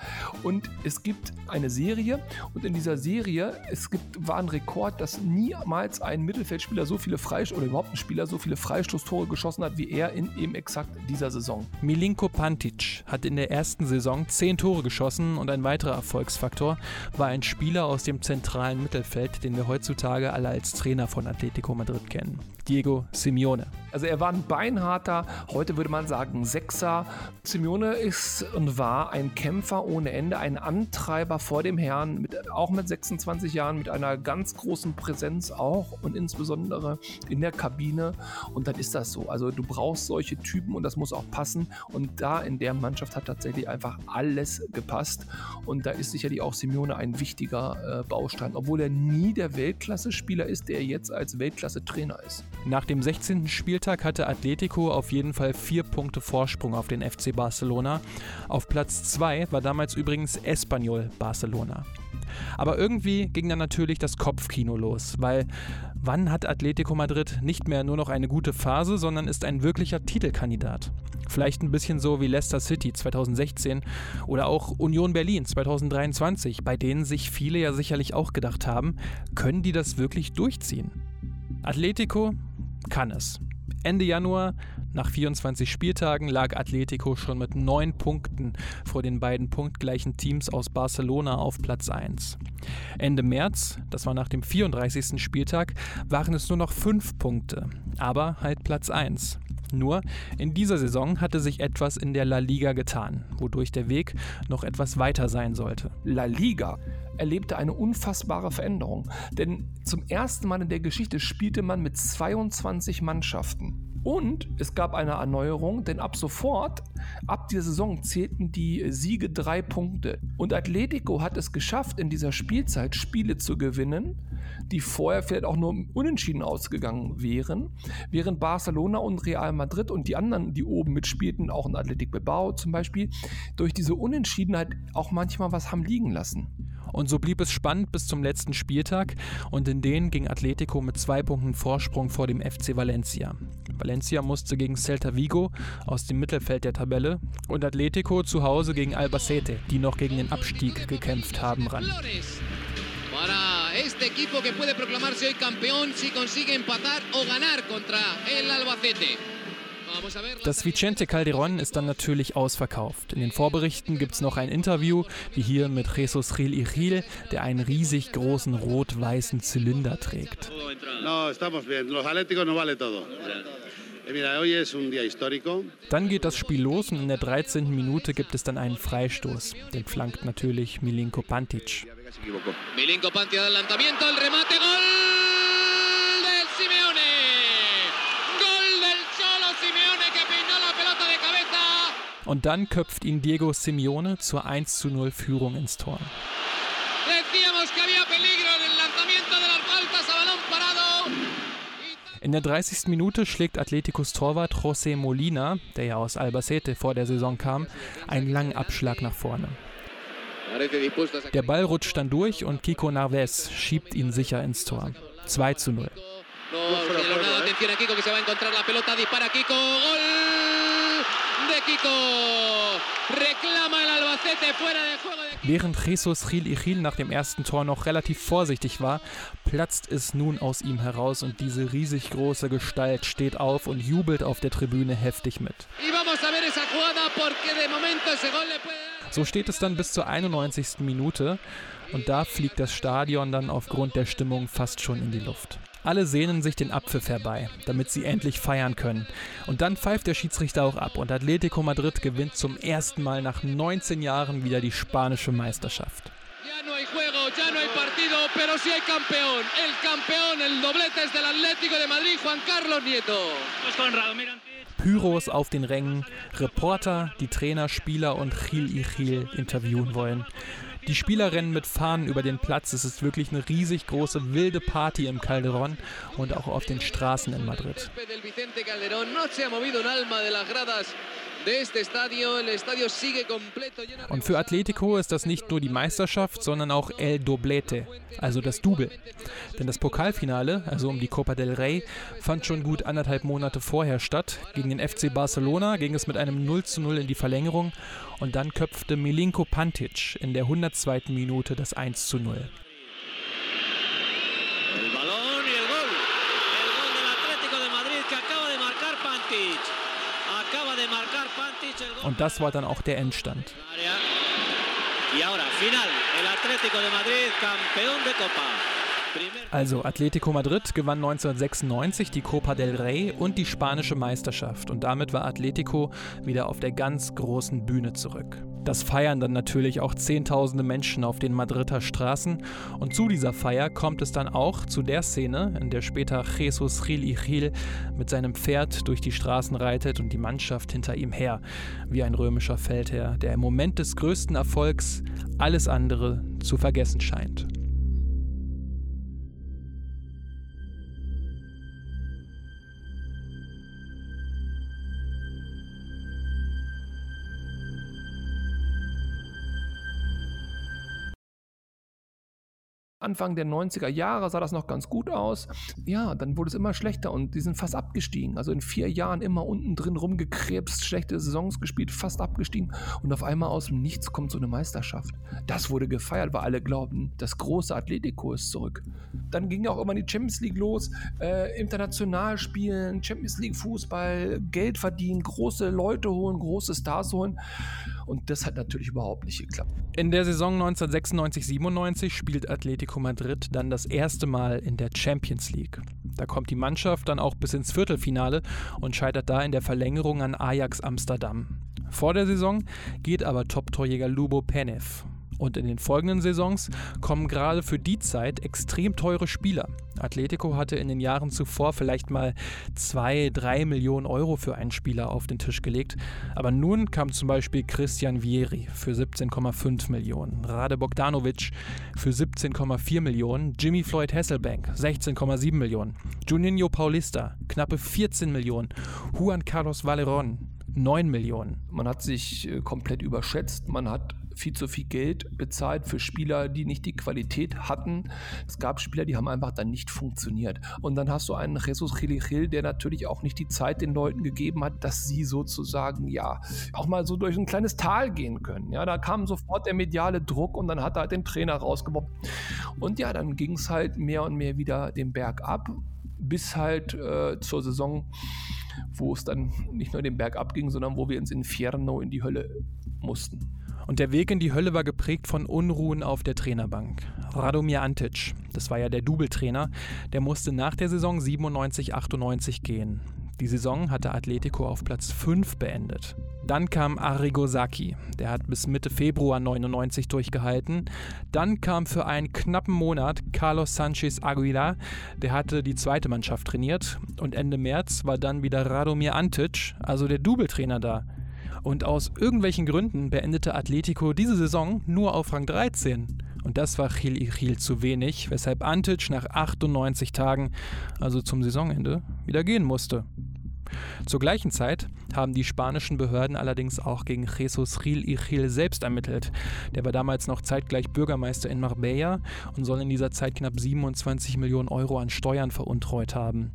Und es gibt eine Serie. Und in dieser Serie, es gibt, war ein Rekord, dass niemals ein Mittelfeldspieler so viele Freistoß oder überhaupt ein Spieler so viele Freistoßtore geschossen hat, wie er in eben exakt dieser Saison. Milinko Pantic hat in der ersten Saison zehn Tore geschossen und ein weiterer Erfolgsfaktor war ein Spieler aus dem zentralen Mittelfeld, den wir heutzutage alle als Trainer von Atletico Madrid kennen. Diego Simeone. Also er war ein beinharter, heute würde man sagen Sechser. Simeone ist und war ein Kämpfer ohne Ende, ein Antreiber vor dem Herrn, mit, auch mit 26 Jahren, mit einer ganz großen Präsenz auch und insbesondere in der Kabine. Und dann ist das so. Also du brauchst solche Typen und das muss auch passen. Und da in der Mannschaft hat tatsächlich einfach alles gepasst. Und da ist sicherlich auch Simeone ein wichtiger äh, Baustein, obwohl er nie der Weltklasse-Spieler ist, der jetzt als Weltklasse-Trainer ist. Nach dem 16. Spieltag hatte Atletico auf jeden Fall vier Punkte Vorsprung auf den FC Barcelona. Auf Platz 2 war damals übrigens Espanyol Barcelona. Aber irgendwie ging dann natürlich das Kopfkino los, weil wann hat Atletico Madrid nicht mehr nur noch eine gute Phase, sondern ist ein wirklicher Titelkandidat? Vielleicht ein bisschen so wie Leicester City 2016 oder auch Union Berlin 2023, bei denen sich viele ja sicherlich auch gedacht haben, können die das wirklich durchziehen? Atletico kann es. Ende Januar, nach 24 Spieltagen, lag Atletico schon mit 9 Punkten vor den beiden punktgleichen Teams aus Barcelona auf Platz 1. Ende März, das war nach dem 34. Spieltag, waren es nur noch 5 Punkte, aber halt Platz 1. Nur in dieser Saison hatte sich etwas in der La Liga getan, wodurch der Weg noch etwas weiter sein sollte. La Liga erlebte eine unfassbare Veränderung, denn zum ersten Mal in der Geschichte spielte man mit 22 Mannschaften. Und es gab eine Erneuerung, denn ab sofort, ab dieser Saison, zählten die Siege drei Punkte. Und Atletico hat es geschafft, in dieser Spielzeit Spiele zu gewinnen, die vorher vielleicht auch nur unentschieden ausgegangen wären, während Barcelona und Real Madrid und die anderen, die oben mitspielten, auch in Athletic Bilbao zum Beispiel, durch diese Unentschiedenheit auch manchmal was haben liegen lassen. Und so blieb es spannend bis zum letzten Spieltag und in den ging Atletico mit zwei Punkten Vorsprung vor dem FC Valencia. Valencia musste gegen Celta Vigo aus dem Mittelfeld der Tabelle und Atletico zu Hause gegen Albacete, die noch gegen den Abstieg gekämpft haben, ran. Para este equipo que puede proclamarse hoy campeón si consigue empatar o ganar contra el Albacete. Das Vicente Calderón ist dann natürlich ausverkauft. In den Vorberichten gibt es noch ein Interview, wie hier mit Jesus Gil Ichil, der einen riesig großen rot-weißen Zylinder trägt. Dann geht das Spiel los und in der 13. Minute gibt es dann einen Freistoß. Den flankt natürlich Milinko Pantic. Milinko Pantic, adelantamiento, el remate, gol del Simeone. Und dann köpft ihn Diego Simeone zur 1 zu 0 Führung ins Tor. In der 30. Minute schlägt Atleticos Torwart José Molina, der ja aus Albacete vor der Saison kam, einen langen Abschlag nach vorne. Der Ball rutscht dann durch und Kiko Narves schiebt ihn sicher ins Tor. 2 zu 0. Während Jesus Gil Ichil nach dem ersten Tor noch relativ vorsichtig war, platzt es nun aus ihm heraus und diese riesig große Gestalt steht auf und jubelt auf der Tribüne heftig mit. So steht es dann bis zur 91. Minute und da fliegt das Stadion dann aufgrund der Stimmung fast schon in die Luft. Alle sehnen sich den Abpfiff herbei, damit sie endlich feiern können. Und dann pfeift der Schiedsrichter auch ab und Atletico Madrid gewinnt zum ersten Mal nach 19 Jahren wieder die spanische Meisterschaft. Ya no hay juego, ya no hay partido, pero sí hay campeón. El campeón, el doblete es del Atlético de Madrid, Juan Carlos Nieto. Pues Conrado, mira. Pyros auf den Rängen, Reporter, die Trainer, Spieler und Chil Ichil interviewen wollen. Die Spieler rennen mit Fahnen über den Platz. Es ist wirklich eine riesig große wilde Party im Calderón und auch auf den Straßen in Madrid. Und für Atletico ist das nicht nur die Meisterschaft, sondern auch El Doblete, also das Double. Denn das Pokalfinale, also um die Copa del Rey, fand schon gut anderthalb Monate vorher statt. Gegen den FC Barcelona ging es mit einem 0 zu 0 in die Verlängerung und dann köpfte Milinko Pantic in der 102. Minute das 1 zu 0. El balón y el gol. El gol del Atlético de Madrid que acaba de marcar Pantic. Und das war dann auch der Endstand. Also Atletico Madrid gewann 1996 die Copa del Rey und die spanische Meisterschaft und damit war Atletico wieder auf der ganz großen Bühne zurück. Das feiern dann natürlich auch Zehntausende Menschen auf den Madrider Straßen. Und zu dieser Feier kommt es dann auch zu der Szene, in der später Jesus Gil Ichil mit seinem Pferd durch die Straßen reitet und die Mannschaft hinter ihm her, wie ein römischer Feldherr, der im Moment des größten Erfolgs alles andere zu vergessen scheint. Anfang der 90er Jahre sah das noch ganz gut aus. Ja, dann wurde es immer schlechter und die sind fast abgestiegen. Also in vier Jahren immer unten drin rumgekrebst, schlechte Saisons gespielt, fast abgestiegen und auf einmal aus dem Nichts kommt so eine Meisterschaft. Das wurde gefeiert, weil alle glauben, das große Atletico ist zurück. Dann ging auch immer die Champions League los, äh, international spielen, Champions League Fußball, Geld verdienen, große Leute holen, große Stars holen. Und das hat natürlich überhaupt nicht geklappt. In der Saison 1996-97 spielt Atletico Madrid dann das erste Mal in der Champions League. Da kommt die Mannschaft dann auch bis ins Viertelfinale und scheitert da in der Verlängerung an Ajax Amsterdam. Vor der Saison geht aber Top-Torjäger Lubo Penev und in den folgenden Saisons kommen gerade für die Zeit extrem teure Spieler. Atletico hatte in den Jahren zuvor vielleicht mal 2, 3 Millionen Euro für einen Spieler auf den Tisch gelegt. Aber nun kam zum Beispiel Christian Vieri für 17,5 Millionen, Rade Bogdanovic für 17,4 Millionen, Jimmy Floyd Hasselbank 16,7 Millionen, Juninho Paulista knappe 14 Millionen, Juan Carlos Valeron 9 Millionen. Man hat sich äh, komplett überschätzt. Man hat viel zu viel Geld bezahlt für Spieler, die nicht die Qualität hatten. Es gab Spieler, die haben einfach dann nicht funktioniert. Und dann hast du einen Jesus Gil, der natürlich auch nicht die Zeit den Leuten gegeben hat, dass sie sozusagen ja auch mal so durch ein kleines Tal gehen können. Ja, da kam sofort der mediale Druck und dann hat er halt den Trainer rausgebombt. Und ja, dann ging es halt mehr und mehr wieder den Berg ab, bis halt äh, zur Saison wo es dann nicht nur den Berg abging, sondern wo wir ins Inferno, in die Hölle mussten. Und der Weg in die Hölle war geprägt von Unruhen auf der Trainerbank. Radomir Antic, das war ja der Double-Trainer, der musste nach der Saison 97-98 gehen. Die Saison hatte Atletico auf Platz 5 beendet. Dann kam Arrigo Sacchi, der hat bis Mitte Februar 99 durchgehalten. Dann kam für einen knappen Monat Carlos Sanchez Aguilar, der hatte die zweite Mannschaft trainiert. Und Ende März war dann wieder Radomir Antic, also der Double-Trainer da. Und aus irgendwelchen Gründen beendete Atletico diese Saison nur auf Rang 13. Und das war Gil Ichil zu wenig, weshalb Antic nach 98 Tagen, also zum Saisonende, wieder gehen musste. Zur gleichen Zeit haben die spanischen Behörden allerdings auch gegen Jesus Gil Ichil selbst ermittelt. Der war damals noch zeitgleich Bürgermeister in Marbella und soll in dieser Zeit knapp 27 Millionen Euro an Steuern veruntreut haben.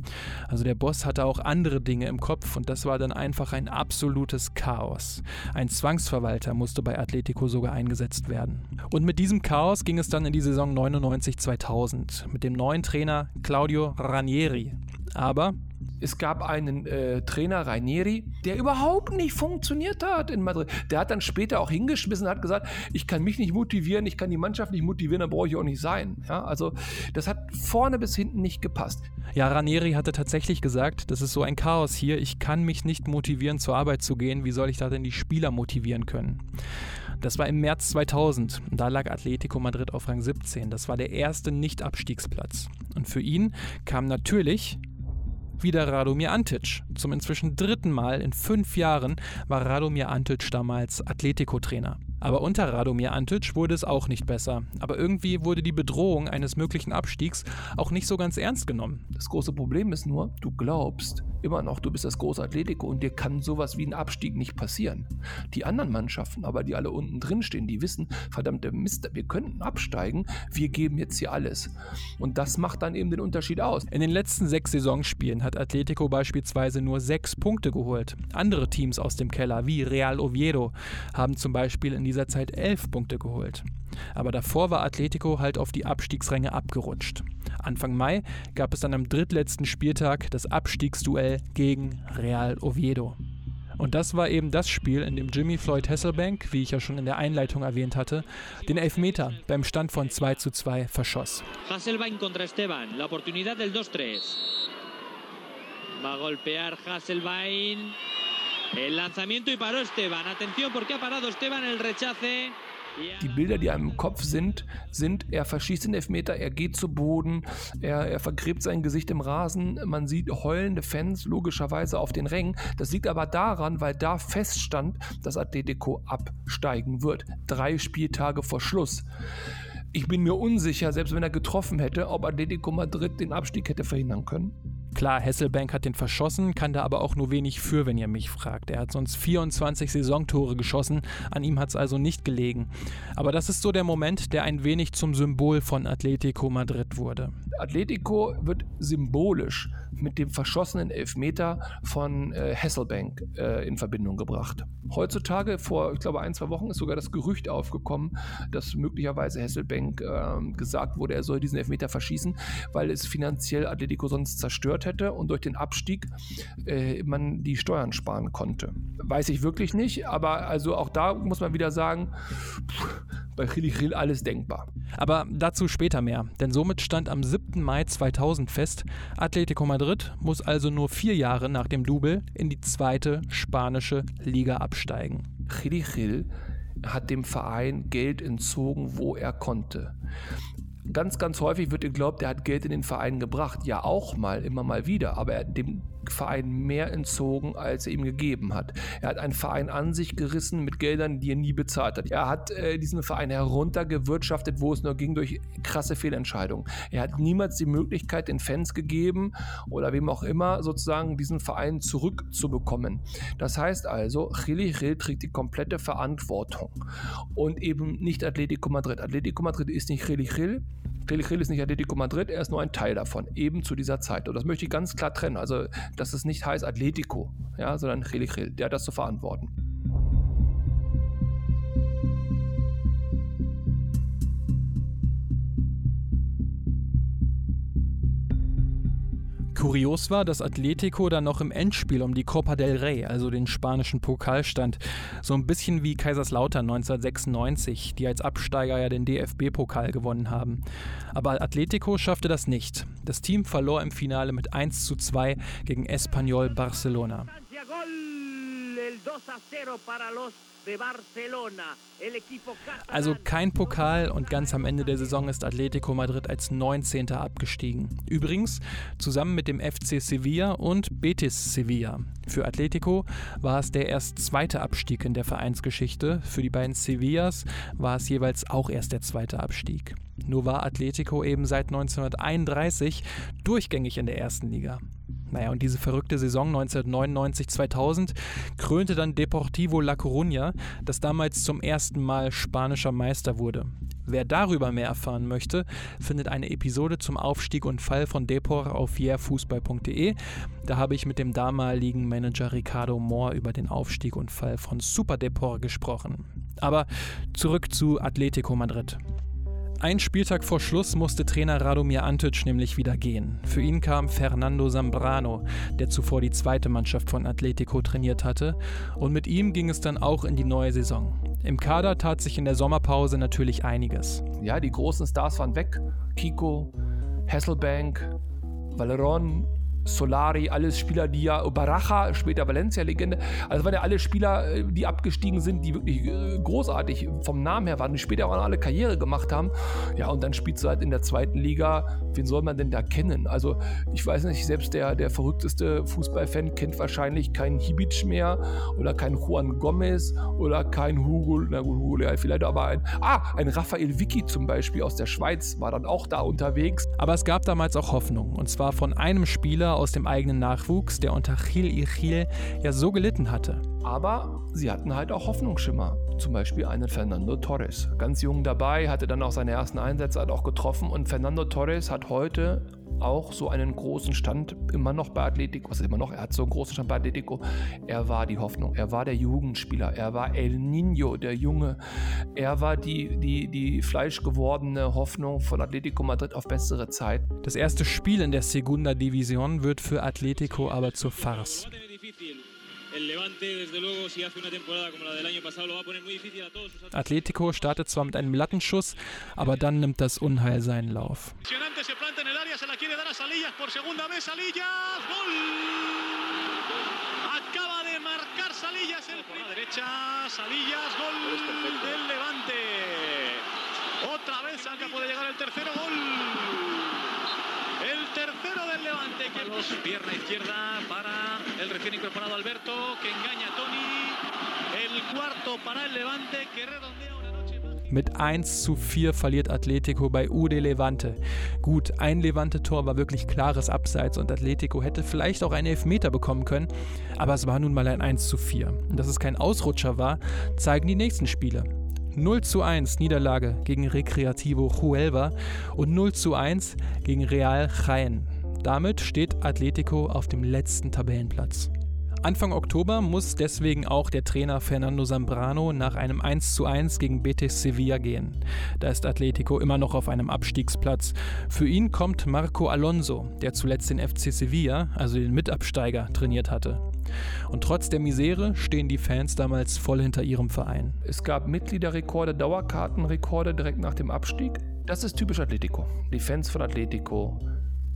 Also der Boss hatte auch andere Dinge im Kopf und das war dann einfach ein absolutes Chaos. Ein Zwangsverwalter musste bei Atletico sogar eingesetzt werden. Und mit diesem Chaos ging es dann in die Saison 99-2000 mit dem neuen Trainer Claudio Ranieri. Aber es gab einen äh, Trainer, Rainieri, der überhaupt nicht funktioniert hat in Madrid. Der hat dann später auch hingeschmissen und hat gesagt, ich kann mich nicht motivieren, ich kann die Mannschaft nicht motivieren, dann brauche ich auch nicht sein. Ja, also das hat vorne bis hinten nicht gepasst. Ja, Ranieri hatte tatsächlich gesagt, das ist so ein Chaos hier, ich kann mich nicht motivieren, zur Arbeit zu gehen, wie soll ich da denn die Spieler motivieren können? Das war im März 2000. Da lag Atletico Madrid auf Rang 17. Das war der erste Nicht-Abstiegsplatz. Und für ihn kam natürlich wieder Radomir Antic. Zum inzwischen dritten Mal in fünf Jahren war Radomir Antic damals Atletico-Trainer. Aber unter Radomir Antic wurde es auch nicht besser. Aber irgendwie wurde die Bedrohung eines möglichen Abstiegs auch nicht so ganz ernst genommen. Das große Problem ist nur, du glaubst immer noch, du bist das große Atletico und dir kann sowas wie ein Abstieg nicht passieren. Die anderen Mannschaften, aber die alle unten drin stehen, die wissen, verdammte Mist, wir könnten absteigen, wir geben jetzt hier alles. Und das macht dann eben den Unterschied aus. In den letzten sechs Saisonspielen hat Atletico beispielsweise nur sechs Punkte geholt. Andere Teams aus dem Keller, wie Real Oviedo, haben zum Beispiel in dieser Zeit elf Punkte geholt. Aber davor war Atletico halt auf die Abstiegsränge abgerutscht. Anfang Mai gab es dann am drittletzten Spieltag das Abstiegsduell gegen Real Oviedo. Und das war eben das Spiel, in dem Jimmy Floyd Hasselbank, wie ich ja schon in der Einleitung erwähnt hatte, den Elfmeter beim Stand von 2 zu 2 verschoss. Hasselbank contra Esteban, la oportunidad del 2-3. Va a golpear Hasselbank. El lanzamiento y paró Esteban. Atención porque ha parado Esteban el rechace. Die Bilder, die einem im Kopf sind, sind, er verschießt den Elfmeter, er geht zu Boden, er, er vergräbt sein Gesicht im Rasen, man sieht heulende Fans logischerweise auf den Rängen. Das liegt aber daran, weil da feststand, dass Atletico absteigen wird. Drei Spieltage vor Schluss. Ich bin mir unsicher, selbst wenn er getroffen hätte, ob Atletico Madrid den Abstieg hätte verhindern können. Klar, Hesselbank hat den verschossen, kann da aber auch nur wenig für, wenn ihr mich fragt. Er hat sonst 24 Saisontore geschossen, an ihm hat es also nicht gelegen. Aber das ist so der Moment, der ein wenig zum Symbol von Atletico Madrid wurde. Atletico wird symbolisch mit dem verschossenen Elfmeter von äh, Hasselbank äh, in Verbindung gebracht. Heutzutage, vor, ich glaube, ein, zwei Wochen ist sogar das Gerücht aufgekommen, dass möglicherweise Hasselbank äh, gesagt wurde, er soll diesen Elfmeter verschießen, weil es finanziell Atletico sonst zerstört hätte und durch den Abstieg äh, man die Steuern sparen konnte. Weiß ich wirklich nicht, aber also auch da muss man wieder sagen, pff, bei Chili alles denkbar. Aber dazu später mehr, denn somit stand am 7. Mai 2000 fest, Atletico Madrid muss also nur vier Jahre nach dem Double in die zweite spanische Liga absteigen. Chili hat dem Verein Geld entzogen, wo er konnte. Ganz, ganz häufig wird geglaubt, er hat Geld in den Verein gebracht. Ja, auch mal, immer mal wieder. Aber er dem Verein mehr entzogen, als er ihm gegeben hat. Er hat einen Verein an sich gerissen mit Geldern, die er nie bezahlt hat. Er hat äh, diesen Verein heruntergewirtschaftet, wo es nur ging, durch krasse Fehlentscheidungen. Er hat niemals die Möglichkeit den Fans gegeben oder wem auch immer sozusagen diesen Verein zurückzubekommen. Das heißt also, Chili Gil trägt die komplette Verantwortung und eben nicht Atletico Madrid. Atletico Madrid ist nicht Chili Gil, Gil ist nicht Atletico Madrid, er ist nur ein Teil davon, eben zu dieser Zeit. Und das möchte ich ganz klar trennen. Also, dass es nicht heißt Atletico, ja, sondern Gil, der hat das zu verantworten. Kurios war, dass Atletico dann noch im Endspiel um die Copa del Rey, also den spanischen Pokal, stand. So ein bisschen wie Kaiserslautern 1996, die als Absteiger ja den DFB-Pokal gewonnen haben. Aber Atletico schaffte das nicht. Das Team verlor im Finale mit 1 zu 2 gegen Espanyol Barcelona. El 2 a 0 para los also kein Pokal und ganz am Ende der Saison ist Atletico Madrid als 19. abgestiegen. Übrigens zusammen mit dem FC Sevilla und Betis Sevilla. Für Atletico war es der erst zweite Abstieg in der Vereinsgeschichte. Für die beiden Sevillas war es jeweils auch erst der zweite Abstieg. Nur war Atletico eben seit 1931 durchgängig in der ersten Liga. Naja, und diese verrückte Saison 1999-2000 krönte dann Deportivo La Coruña, das damals zum ersten Mal spanischer Meister wurde. Wer darüber mehr erfahren möchte, findet eine Episode zum Aufstieg und Fall von Depor auf yeahfußball.de. Da habe ich mit dem damaligen Manager Ricardo Moore über den Aufstieg und Fall von Super Depor gesprochen. Aber zurück zu Atletico Madrid. Ein Spieltag vor Schluss musste Trainer Radomir Antic nämlich wieder gehen. Für ihn kam Fernando Zambrano, der zuvor die zweite Mannschaft von Atletico trainiert hatte, und mit ihm ging es dann auch in die neue Saison. Im Kader tat sich in der Sommerpause natürlich einiges. Ja, die großen Stars waren weg. Kiko, Hasselbank, Valeron, Solari, alles Spieler, die ja, Baraja, später Valencia-Legende, also waren ja alle Spieler, äh, die abgestiegen sind, die wirklich äh, großartig vom Namen her waren, die später auch alle Karriere gemacht haben. Ja, und dann spielst du halt in der zweiten Liga, wen soll man denn da kennen? Also ich weiß nicht, selbst der, der verrückteste Fußballfan kennt wahrscheinlich keinen Hibic mehr oder keinen Juan Gomez oder keinen Hugo, na gut, Hugo ja, vielleicht aber ein, ah, ein Raphael Vicky zum Beispiel aus der Schweiz war dann auch da unterwegs. Aber es gab damals auch Hoffnung und zwar von einem Spieler aus dem eigenen Nachwuchs, der unter Gil Ichil ja so gelitten hatte. Aber sie hatten halt auch Hoffnungsschimmer. Zum Beispiel einen Fernando Torres. Ganz jung dabei, hatte dann auch seine ersten Einsätze halt auch getroffen. Und Fernando Torres hat heute auch so einen großen Stand immer noch bei Atletico. Was immer noch? Er hat so einen großen Stand bei Atletico. Er war die Hoffnung. Er war der Jugendspieler. Er war El Nino, der Junge. Er war die, die, die fleischgewordene Hoffnung von Atletico Madrid auf bessere Zeit. Das erste Spiel in der Segunda Division wird für Atletico aber zur Farce. El Levante, desde luego, si hace una temporada como la del año pasado, lo va a poner muy difícil a todos sus Atletico startet zwar mit einem Lattenschuss, aber dann nimmt das Unheil seinen Lauf. Se planta en el área, se la quiere dar a Salillas por segunda vez. Salillas, gol. Acaba de marcar Salillas el por la derecha. Salillas, gol del Levante. Otra vez, acá puede llegar el tercero gol. Tercero del Levante. Que... Los pierna izquierda para el recién incorporado Alberto, que engaña a Toni. El cuarto para el Levante, que redondea una noche más. Mit 1 zu 4 verliert Atletico bei UD Levante. Gut, ein Levante-Tor war wirklich klares Abseits und Atletico hätte vielleicht auch einen Elfmeter bekommen können, aber es war nun mal ein 1 zu 4. Und dass es kein Ausrutscher war, zeigen die nächsten Spiele. 0 zu 1 Niederlage gegen Recreativo Huelva und 0 zu 1 gegen Real Jaén. Damit steht Atletico auf dem letzten Tabellenplatz. Anfang Oktober muss deswegen auch der Trainer Fernando Zambrano nach einem 1:1 gegen Betis Sevilla gehen. Da ist Atletico immer noch auf einem Abstiegsplatz. Für ihn kommt Marco Alonso, der zuletzt den FC Sevilla, also den Mitabsteiger, trainiert hatte. Und trotz der Misere stehen die Fans damals voll hinter ihrem Verein. Es gab Mitgliederrekorde, Dauerkartenrekorde direkt nach dem Abstieg. Das ist typisch Atletico. Die Fans von Atletico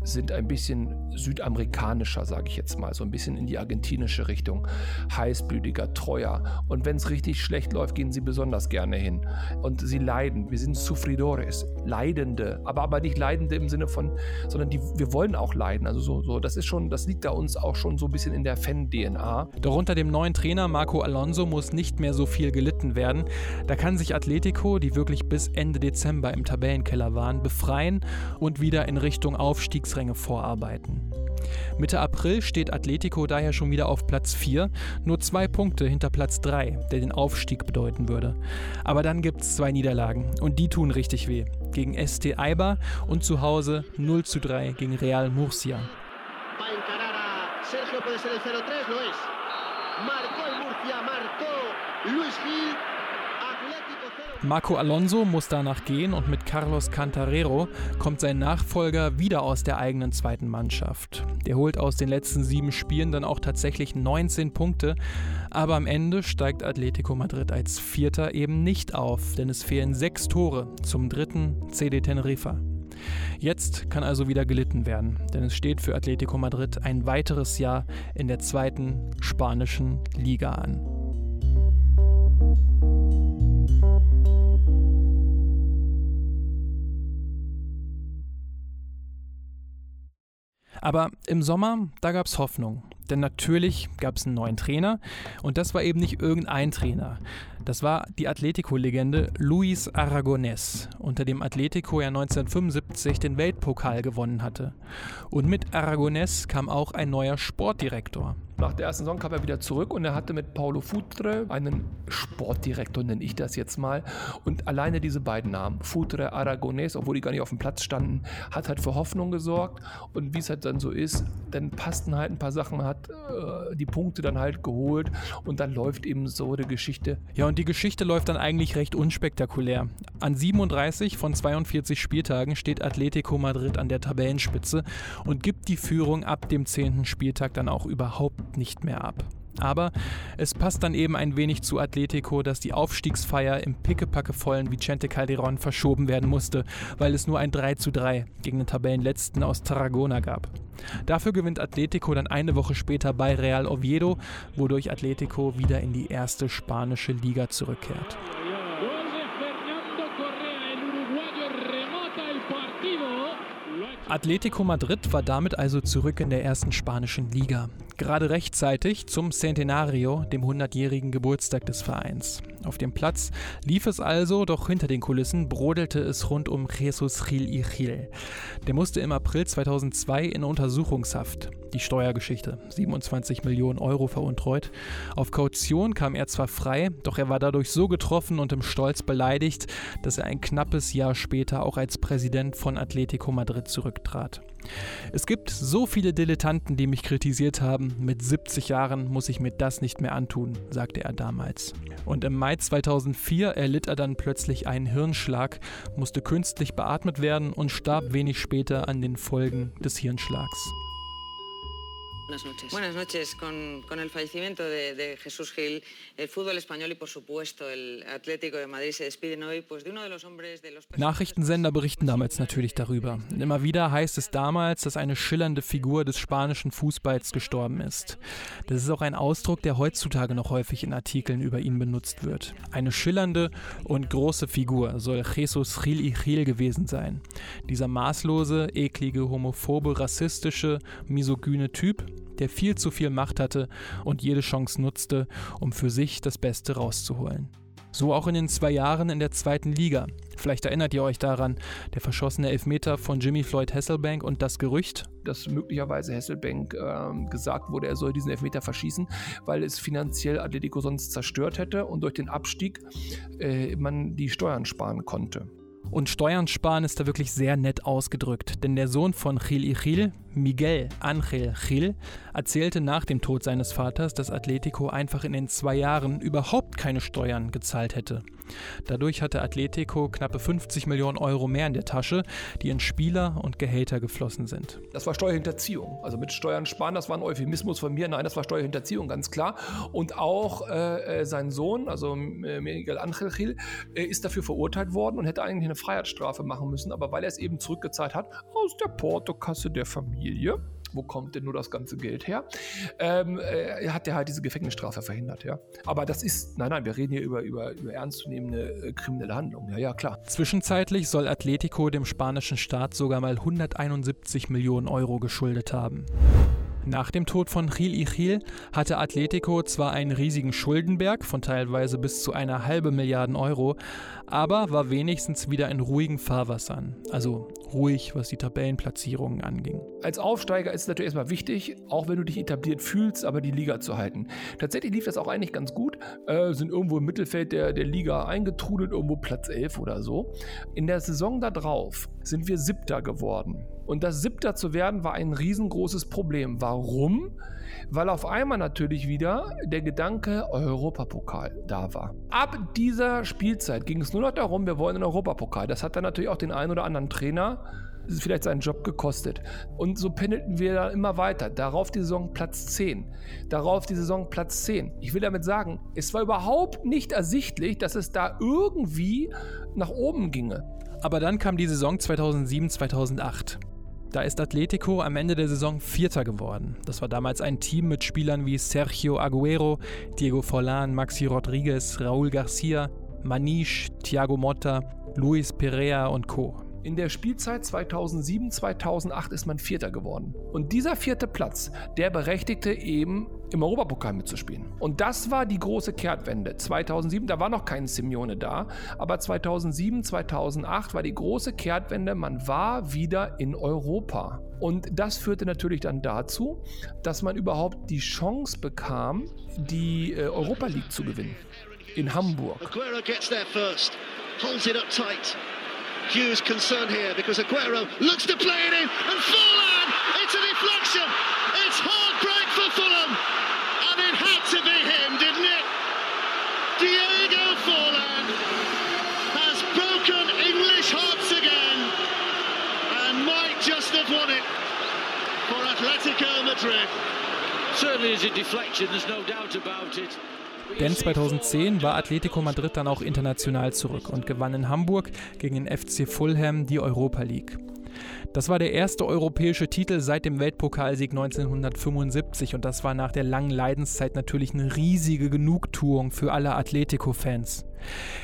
sind ein bisschen südamerikanischer, sage ich jetzt mal, so ein bisschen in die argentinische Richtung, heißblütiger, treuer. Und wenn es richtig schlecht läuft, gehen sie besonders gerne hin. Und sie leiden. Wir sind Sufridores, Leidende, aber aber nicht Leidende im Sinne von, sondern die, wir wollen auch leiden. Also so, so, das ist schon, das liegt da uns auch schon so ein bisschen in der Fan-DNA. Doch unter dem neuen Trainer Marco Alonso muss nicht mehr so viel gelitten werden. Da kann sich Atletico, die wirklich bis Ende Dezember im Tabellenkeller waren, befreien und wieder in Richtung Aufstieg Aufstiegsränge vorarbeiten. Mitte April steht Atletico daher schon wieder auf Platz 4, nur zwei Punkte hinter Platz 3, der den Aufstieg bedeuten würde. Aber dann gibt es zwei Niederlagen und die tun richtig weh. Gegen ST Eibar und zu Hause 0 zu 3 gegen Real Murcia. Sergio puede ser el 0-3, lo es. Marcó el Murcia, marcó Luis Gil. Marco Alonso muss danach gehen und mit Carlos Cantarero kommt sein Nachfolger wieder aus der eigenen zweiten Mannschaft. Der holt aus den letzten sieben Spielen dann auch tatsächlich 19 Punkte, aber am Ende steigt Atletico Madrid als Vierter eben nicht auf, denn es fehlen sechs Tore zum dritten CD Tenerife. Jetzt kann also wieder gelitten werden, denn es steht für Atletico Madrid ein weiteres Jahr in der zweiten spanischen Liga an. Aber im Sommer, da gab es Hoffnung. Denn natürlich gab es einen neuen Trainer und das war eben nicht irgendein Trainer. Das war die Atletico-Legende Luis Aragonés, unter dem Atletico ja 1975 den Weltpokal gewonnen hatte. Und mit Aragonés kam auch ein neuer Sportdirektor. Nach der ersten Saison kam er wieder zurück und er hatte mit Paulo Futre einen Sportdirektor, nenne ich das jetzt mal. Und alleine diese beiden Namen, Futre, Aragonés, obwohl die gar nicht auf dem Platz standen, hat halt für Hoffnung gesorgt. Und wie es halt dann so ist, dann passten halt ein paar Sachen. Hat äh, die Punkte dann halt geholt und dann läuft eben so eine Geschichte. Ja, und die Geschichte läuft dann eigentlich recht unspektakulär. An 37 von 42 Spieltagen steht Atletico Madrid an der Tabellenspitze und gibt die Führung ab dem 10. Spieltag dann auch überhaupt nicht mehr ab. Aber es passt dann eben ein wenig zu Atletico, dass die Aufstiegsfeier im pickepackevollen Vicente Calderon verschoben werden musste, weil es nur ein 3 zu 3 gegen den Tabellenletzten aus Tarragona gab. Dafür gewinnt Atletico dann eine Woche später bei Real Oviedo, wodurch Atletico wieder in die erste spanische Liga zurückkehrt. Atletico Madrid war damit also zurück in der ersten spanischen Liga. Gerade rechtzeitig zum Centenario, dem 100-jährigen Geburtstag des Vereins. Auf dem Platz lief es also, doch hinter den Kulissen brodelte es rund um Jesus Gil y Gil. Der musste im April 2002 in Untersuchungshaft. Die Steuergeschichte, 27 Millionen Euro veruntreut. Auf Kaution kam er zwar frei, doch er war dadurch so getroffen und im Stolz beleidigt, dass er ein knappes Jahr später auch als Präsident von Atletico Madrid zurücktrat. Es gibt so viele Dilettanten, die mich kritisiert haben, mit 70 Jahren muss ich mir das nicht mehr antun, sagte er damals. Und im Mai 2004 erlitt er dann plötzlich einen Hirnschlag, musste künstlich beatmet werden und starb wenig später an den Folgen des Hirnschlags. Buenas noches. Buenas noches. Con, con el fallecimiento de, de, Jesús Gil, el fútbol español y por supuesto el Atlético de Madrid se despiden hoy pues, de uno de los hombres de los Nachrichtensender berichten damals natürlich darüber. Immer wieder heißt es damals, dass eine schillernde Figur des spanischen Fußballs gestorben ist. Das ist auch ein Ausdruck, der heutzutage noch häufig in Artikeln über ihn benutzt wird. Eine schillernde und große Figur soll Jesus Gil y Gil gewesen sein. Dieser maßlose, eklige, homophobe, rassistische, misogyne Typ, der viel zu viel Macht hatte und jede Chance nutzte, um für sich das Beste rauszuholen. So auch in den zwei Jahren in der zweiten Liga. Vielleicht erinnert ihr euch daran, der verschossene Elfmeter von Jimmy Floyd Hasselbank und das Gerücht, dass möglicherweise Hasselbank äh, gesagt wurde, er soll diesen Elfmeter verschießen, weil es finanziell Atletico sonst zerstört hätte und durch den Abstieg äh, man die Steuern sparen konnte. Und Steuern sparen ist da wirklich sehr nett ausgedrückt, denn der Sohn von Gil Gil, Miguel Angel Gil, erzählte nach dem Tod seines Vaters, dass Atletico einfach in den zwei Jahren überhaupt keine Steuern gezahlt hätte. Dadurch hatte Atletico knappe 50 Millionen Euro mehr in der Tasche, die in Spieler und Gehälter geflossen sind. Das war Steuerhinterziehung. Also mit Steuern sparen, das war ein Euphemismus von mir. Nein, das war Steuerhinterziehung, ganz klar. Und auch äh, äh sein Sohn, also äh, Miguel Angel Gil, äh, ist dafür verurteilt worden und hätte eigentlich eine Freiheitsstrafe machen müssen. Aber weil er es eben zurückgezahlt hat aus der Portokasse der Familie, wo kommt denn nur das ganze Geld her? Ähm, äh, hat er halt diese Gefängnisstrafe verhindert, ja. Aber das ist, nein, nein, wir reden hier über, über, über ernstzunehmende äh, kriminelle Handlungen, ja, ja, klar. Zwischenzeitlich soll Atletico dem spanischen Staat sogar mal 171 Millionen Euro geschuldet haben. Nach dem Tod von Gil Gil hatte Atletico zwar einen riesigen Schuldenberg von teilweise bis zu einer halbe Milliarde Euro, aber war wenigstens wieder in ruhigen Fahrwassern, also ruhig, was die Tabellenplatzierungen anging. Als Aufsteiger ist es natürlich erstmal wichtig, auch wenn du dich etabliert fühlst, aber die Liga zu halten. Tatsächlich lief das auch eigentlich ganz gut, äh, sind irgendwo im Mittelfeld der, der Liga eingetrudelt, irgendwo Platz 11 oder so. In der Saison darauf sind wir Siebter geworden. Und das Siebter zu werden war ein riesengroßes Problem. Warum? Weil auf einmal natürlich wieder der Gedanke Europapokal da war. Ab dieser Spielzeit ging es nur noch darum, wir wollen einen Europapokal. Das hat dann natürlich auch den einen oder anderen Trainer vielleicht seinen Job gekostet. Und so pendelten wir dann immer weiter. Darauf die Saison Platz 10. Darauf die Saison Platz 10. Ich will damit sagen, es war überhaupt nicht ersichtlich, dass es da irgendwie nach oben ginge. Aber dann kam die Saison 2007-2008. Da ist Atletico am Ende der Saison Vierter geworden. Das war damals ein Team mit Spielern wie Sergio Aguero, Diego Forlan, Maxi Rodriguez, Raúl Garcia, Maniche, Thiago Motta, Luis Perea und Co. In der Spielzeit 2007-2008 ist man Vierter geworden. Und dieser vierte Platz, der berechtigte eben im Europapokal mitzuspielen. Und das war die große Kehrtwende. 2007, da war noch kein Simeone da, aber 2007, 2008 war die große Kehrtwende, man war wieder in Europa. Und das führte natürlich dann dazu, dass man überhaupt die Chance bekam, die äh, Europa League zu gewinnen. In Hamburg. Aguero gets there first, holds it up tight. Hughes concerned here because Aguero looks to play it in and Fulham! It's a deflection! It's heartbreak for Fulham! And it had to be him, didn't it? Diego Forlan has broken English hearts again and might just have won it for Atletico Madrid. Denn 2010 war Atletico Madrid dann auch international zurück und gewann in Hamburg gegen den FC Fulham die Europa League. Das war der erste europäische Titel seit dem Weltpokalsieg 1975 und das war nach der langen Leidenszeit natürlich eine riesige Genugtuung für alle Atletico-Fans.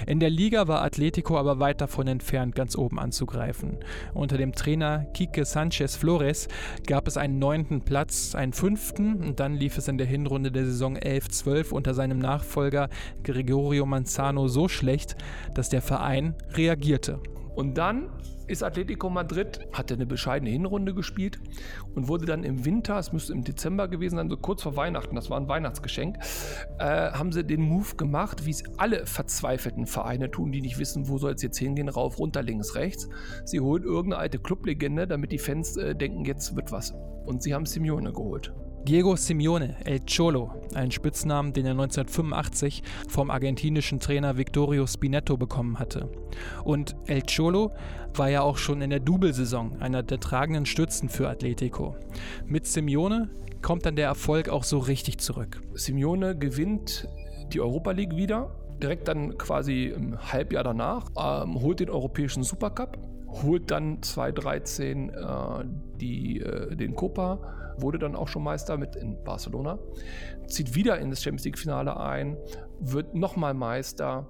In der Liga war Atletico aber weit davon entfernt, ganz oben anzugreifen. Unter dem Trainer Quique Sanchez Flores gab es einen neunten Platz, einen fünften und dann lief es in der Hinrunde der Saison 11-12 unter seinem Nachfolger Gregorio Manzano so schlecht, dass der Verein reagierte. Und dann ist Atletico Madrid, hatte eine bescheidene Hinrunde gespielt und wurde dann im Winter, es müsste im Dezember gewesen sein, so kurz vor Weihnachten, das war ein Weihnachtsgeschenk, äh, haben sie den Move gemacht, wie es alle verzweifelten Vereine tun, die nicht wissen, wo soll es jetzt hingehen, rauf, runter, links, rechts. Sie holen irgendeine alte Clublegende, damit die Fans äh, denken, jetzt wird was. Und sie haben Simeone geholt. Diego Simeone, El Cholo, ein Spitznamen, den er 1985 vom argentinischen Trainer Victorio Spinetto bekommen hatte. Und El Cholo war ja auch schon in der Double-Saison einer der tragenden Stützen für Atletico. Mit Simeone kommt dann der Erfolg auch so richtig zurück. Simeone gewinnt die Europa League wieder, direkt dann quasi im Halbjahr danach, ähm, holt den europäischen Supercup, holt dann 2013 äh, die, äh, den Copa wurde dann auch schon Meister mit in Barcelona, zieht wieder in das Champions League-Finale ein, wird nochmal Meister,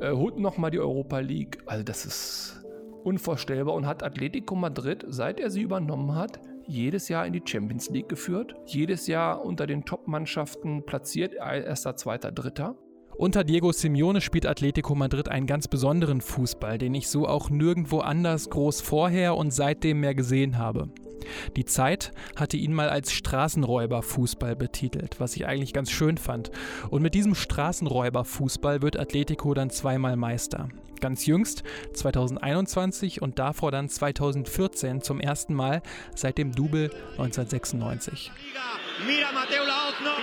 äh, holt nochmal die Europa League. Also das ist unvorstellbar und hat Atletico Madrid, seit er sie übernommen hat, jedes Jahr in die Champions League geführt, jedes Jahr unter den Top-Mannschaften platziert, erster, zweiter, dritter. Unter Diego Simeone spielt Atletico Madrid einen ganz besonderen Fußball, den ich so auch nirgendwo anders groß vorher und seitdem mehr gesehen habe. Die Zeit hatte ihn mal als Straßenräuber-Fußball betitelt, was ich eigentlich ganz schön fand. Und mit diesem Straßenräuber-Fußball wird Atletico dann zweimal Meister. Ganz jüngst 2021 und davor dann 2014 zum ersten Mal seit dem Double 1996. Mira Mateo Laozno,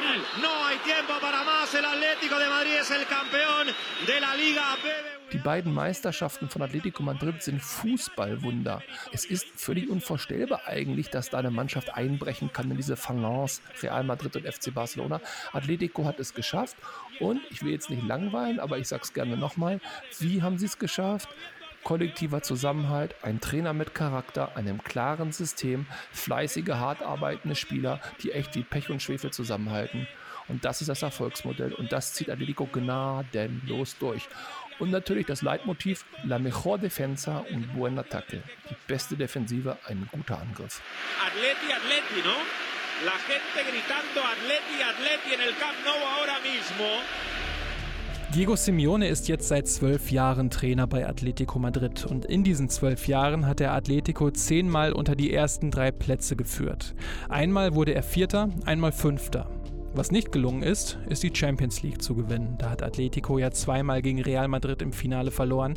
no hay tiempo para más, el Atlético de Madrid es el campeón de la Liga die beiden Meisterschaften von Atletico Madrid sind Fußballwunder. Es ist völlig unvorstellbar eigentlich, dass da eine Mannschaft einbrechen kann in diese Phalanx Real Madrid und FC Barcelona. Atletico hat es geschafft und ich will jetzt nicht langweilen, aber ich sage es gerne nochmal, wie haben sie es geschafft? Kollektiver Zusammenhalt, ein Trainer mit Charakter, einem klaren System, fleißige, hart arbeitende Spieler, die echt wie Pech und Schwefel zusammenhalten. Und das ist das Erfolgsmodell und das zieht Atletico gnadenlos durch. Und natürlich das Leitmotiv La mejor defensa, un buen ataque. Die beste Defensive, ein guter Angriff. Atleti, Atleti, ¿no? La gente gritando Atleti, Atleti en el Camp Nou ahora mismo. Diego Simeone ist jetzt seit zwölf Jahren Trainer bei Atletico Madrid und in diesen zwölf Jahren hat er Atletico zehnmal unter die ersten drei Plätze geführt. Einmal wurde er Vierter, einmal Fünfter. Was nicht gelungen ist, ist die Champions League zu gewinnen. Da hat Atletico ja zweimal gegen Real Madrid im Finale verloren.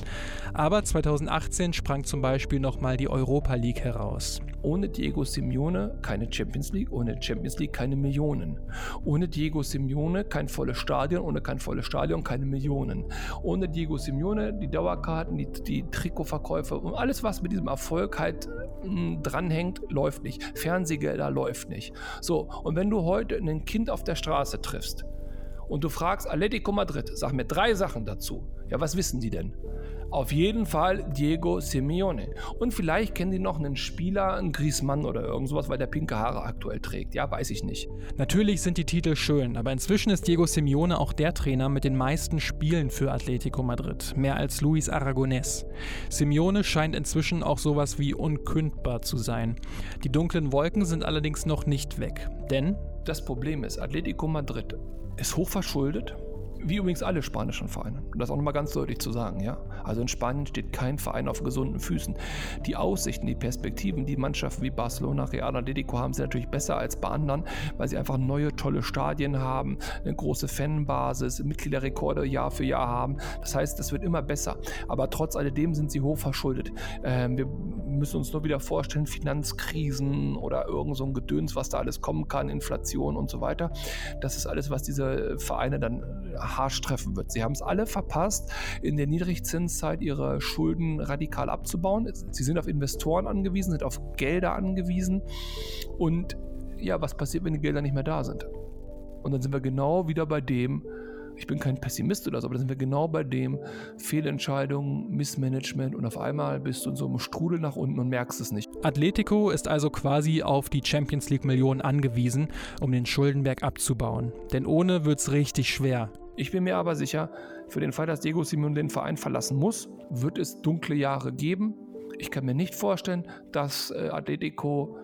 Aber 2018 sprang zum Beispiel nochmal die Europa League heraus. Ohne Diego Simeone keine Champions League, ohne Champions League keine Millionen. Ohne Diego Simeone kein volles Stadion, ohne kein volles Stadion keine Millionen. Ohne Diego Simeone die Dauerkarten, die, die Trikotverkäufe und alles, was mit diesem Erfolg halt mh, hm, dranhängt, läuft nicht. Fernsehgelder läuft nicht. So, und wenn du heute ein Kind auf der Straße triffst und du fragst Atletico Madrid, sag mir drei Sachen dazu. Ja, was wissen die denn? Auf jeden Fall Diego Simeone. Und vielleicht kennen die noch einen Spieler, einen Griezmann oder irgend sowas, weil der pinke Haare aktuell trägt. Ja, weiß ich nicht. Natürlich sind die Titel schön, aber inzwischen ist Diego Simeone auch der Trainer mit den meisten Spielen für Atletico Madrid. Mehr als Luis Aragonés. Simeone scheint inzwischen auch sowas wie unkündbar zu sein. Die dunklen Wolken sind allerdings noch nicht weg. Denn das Problem ist, Atletico Madrid ist hochverschuldet, wie übrigens alle spanischen Vereine. Und das auch nochmal ganz deutlich zu sagen, ja. Also in Spanien steht kein Verein auf gesunden Füßen. Die Aussichten, die Perspektiven, die Mannschaften wie Barcelona, Real Atletico haben sie natürlich besser als bei anderen, weil sie einfach neue, tolle Stadien haben, eine große Fanbasis, Mitgliederrekorde Jahr für Jahr haben. Das heißt, es wird immer besser. Aber trotz alledem sind sie hochverschuldet. Ähm, wir müssen uns nur wieder vorstellen, Finanzkrisen oder irgend so ein Gedöns, was da alles kommen kann, Inflation und so weiter. Das ist alles, was diese Vereine dann harsch treffen wird. Sie haben es alle verpasst, in der Niedrigzinszeit ihre Schulden radikal abzubauen. Sie sind auf Investoren angewiesen, sind auf Gelder angewiesen. Und ja, was passiert, wenn die Gelder nicht mehr da sind? Und dann sind wir genau wieder bei dem, ich bin kein Pessimist oder so, aber da sind wir genau bei dem Fehlentscheidungen, Missmanagement und auf einmal bist du in so einem Strudel nach unten und merkst es nicht. Atletico ist also quasi auf die Champions League Millionen angewiesen, um den Schuldenberg abzubauen. Denn ohne wird es richtig schwer. Ich bin mir aber sicher, für den Fall, dass Diego Simeone den Verein verlassen muss, wird es dunkle Jahre geben. Ich kann mir nicht vorstellen, dass äh, Atletico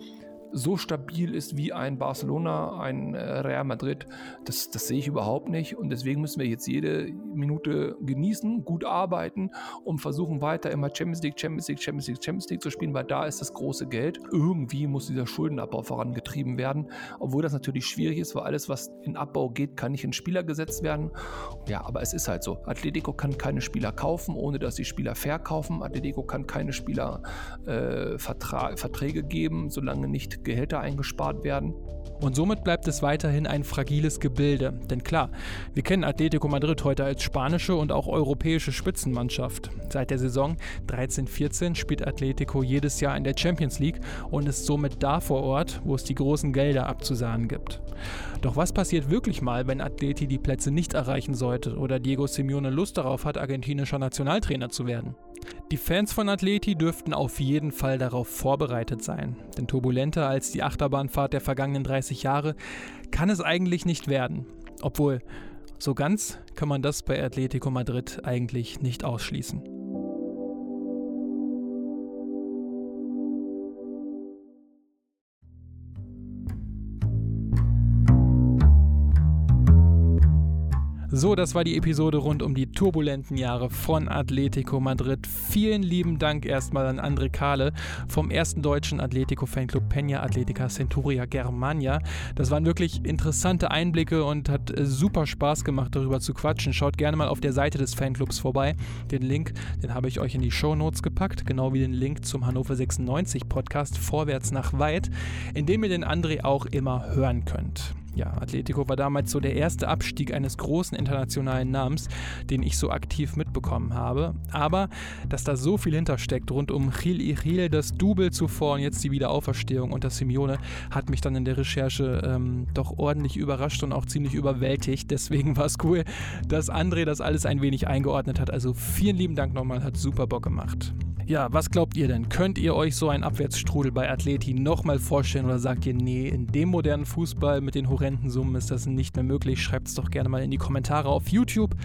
so stabil ist wie ein Barcelona, ein äh, Real Madrid, das, das sehe ich überhaupt nicht. Und deswegen müssen wir jetzt jede Minute genießen, gut arbeiten und versuchen weiter immer Champions League, Champions League, Champions League, Champions League zu spielen, weil da ist das große Geld. Irgendwie muss dieser Schuldenabbau vorangetrieben werden, obwohl das natürlich schwierig ist, weil alles, was in Abbau geht, kann nicht in Spieler gesetzt werden. Ja, aber es ist halt so. Atletico kann keine Spieler kaufen, ohne dass die Spieler verkaufen. Atletico kann keine Spieler äh, Verträge geben, solange nicht Gehälter eingespart werden. Und somit bleibt es weiterhin ein fragiles Gebilde. Denn klar, wir kennen Atletico Madrid heute als spanische und auch europäische Spitzenmannschaft. Seit der Saison 13-14 spielt Atletico jedes Jahr in der Champions League und ist somit da vor Ort, wo es die großen Gelder abzusahnen gibt. Doch was passiert wirklich mal, wenn Atleti die Plätze nicht erreichen sollte oder Diego Simeone Lust darauf hat, argentinischer Nationaltrainer zu werden? Die Fans von Atleti dürften auf jeden Fall darauf vorbereitet sein, denn turbulenter als die Achterbahnfahrt der vergangenen 30 Jahre kann es eigentlich nicht werden. Obwohl, so ganz kann man das bei Atletico Madrid eigentlich nicht ausschließen. So, das war die Episode rund um die turbulenten Jahre von Atletico Madrid. Vielen lieben Dank erstmal an André Kahle vom ersten deutschen Atletico-Fanclub Peña Atletica Centuria Germania. Das waren wirklich interessante Einblicke und hat äh, super Spaß gemacht, darüber zu quatschen. Schaut gerne mal auf der Seite des Fanclubs vorbei. Den Link, den habe ich euch in die Show Notes gepackt, genau wie den Link zum Hannover 96 Podcast Vorwärts nach Weit, in dem ihr den André auch immer hören könnt ja, Atletico war damals so der erste Abstieg eines großen internationalen Namens, den ich so aktiv mitbekommen habe. Aber dass da so viel hintersteckt rund um Gil Ichil, das Double zuvor und jetzt die Wiederauferstehung unter Simeone, hat mich dann in der Recherche ähm, doch ordentlich überrascht und auch ziemlich überwältigt. Deswegen war es cool, dass André das alles ein wenig eingeordnet hat. Also vielen lieben Dank nochmal, hat super Bock gemacht. Ja, was glaubt ihr denn? Könnt ihr euch so einen Abwärtsstrudel bei Atleti nochmal vorstellen oder sagt ihr, nee, in dem modernen Fußball mit den horrenden Summen ist das nicht mehr möglich? Schreibt es doch gerne mal in die Kommentare auf YouTube,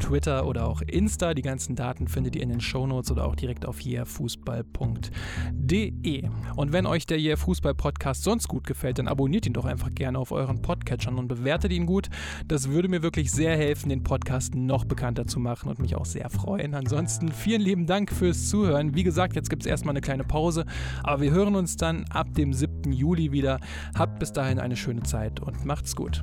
Twitter oder auch Insta. Die ganzen Daten findet ihr in den Shownotes oder auch direkt auf yeahfußball.de. Und wenn euch der Yeah Fußball Podcast sonst gut gefällt, dann abonniert ihn doch einfach gerne auf euren Podcatchern und bewertet ihn gut. Das würde mir wirklich sehr helfen, den Podcast noch bekannter zu machen und mich auch sehr freuen. Ansonsten vielen lieben Dank fürs Zuhören sein. Wie gesagt, jetzt gibt es erstmal eine kleine Pause, aber wir hören uns dann ab dem 7. Juli wieder. Habt bis dahin eine schöne Zeit und macht's gut.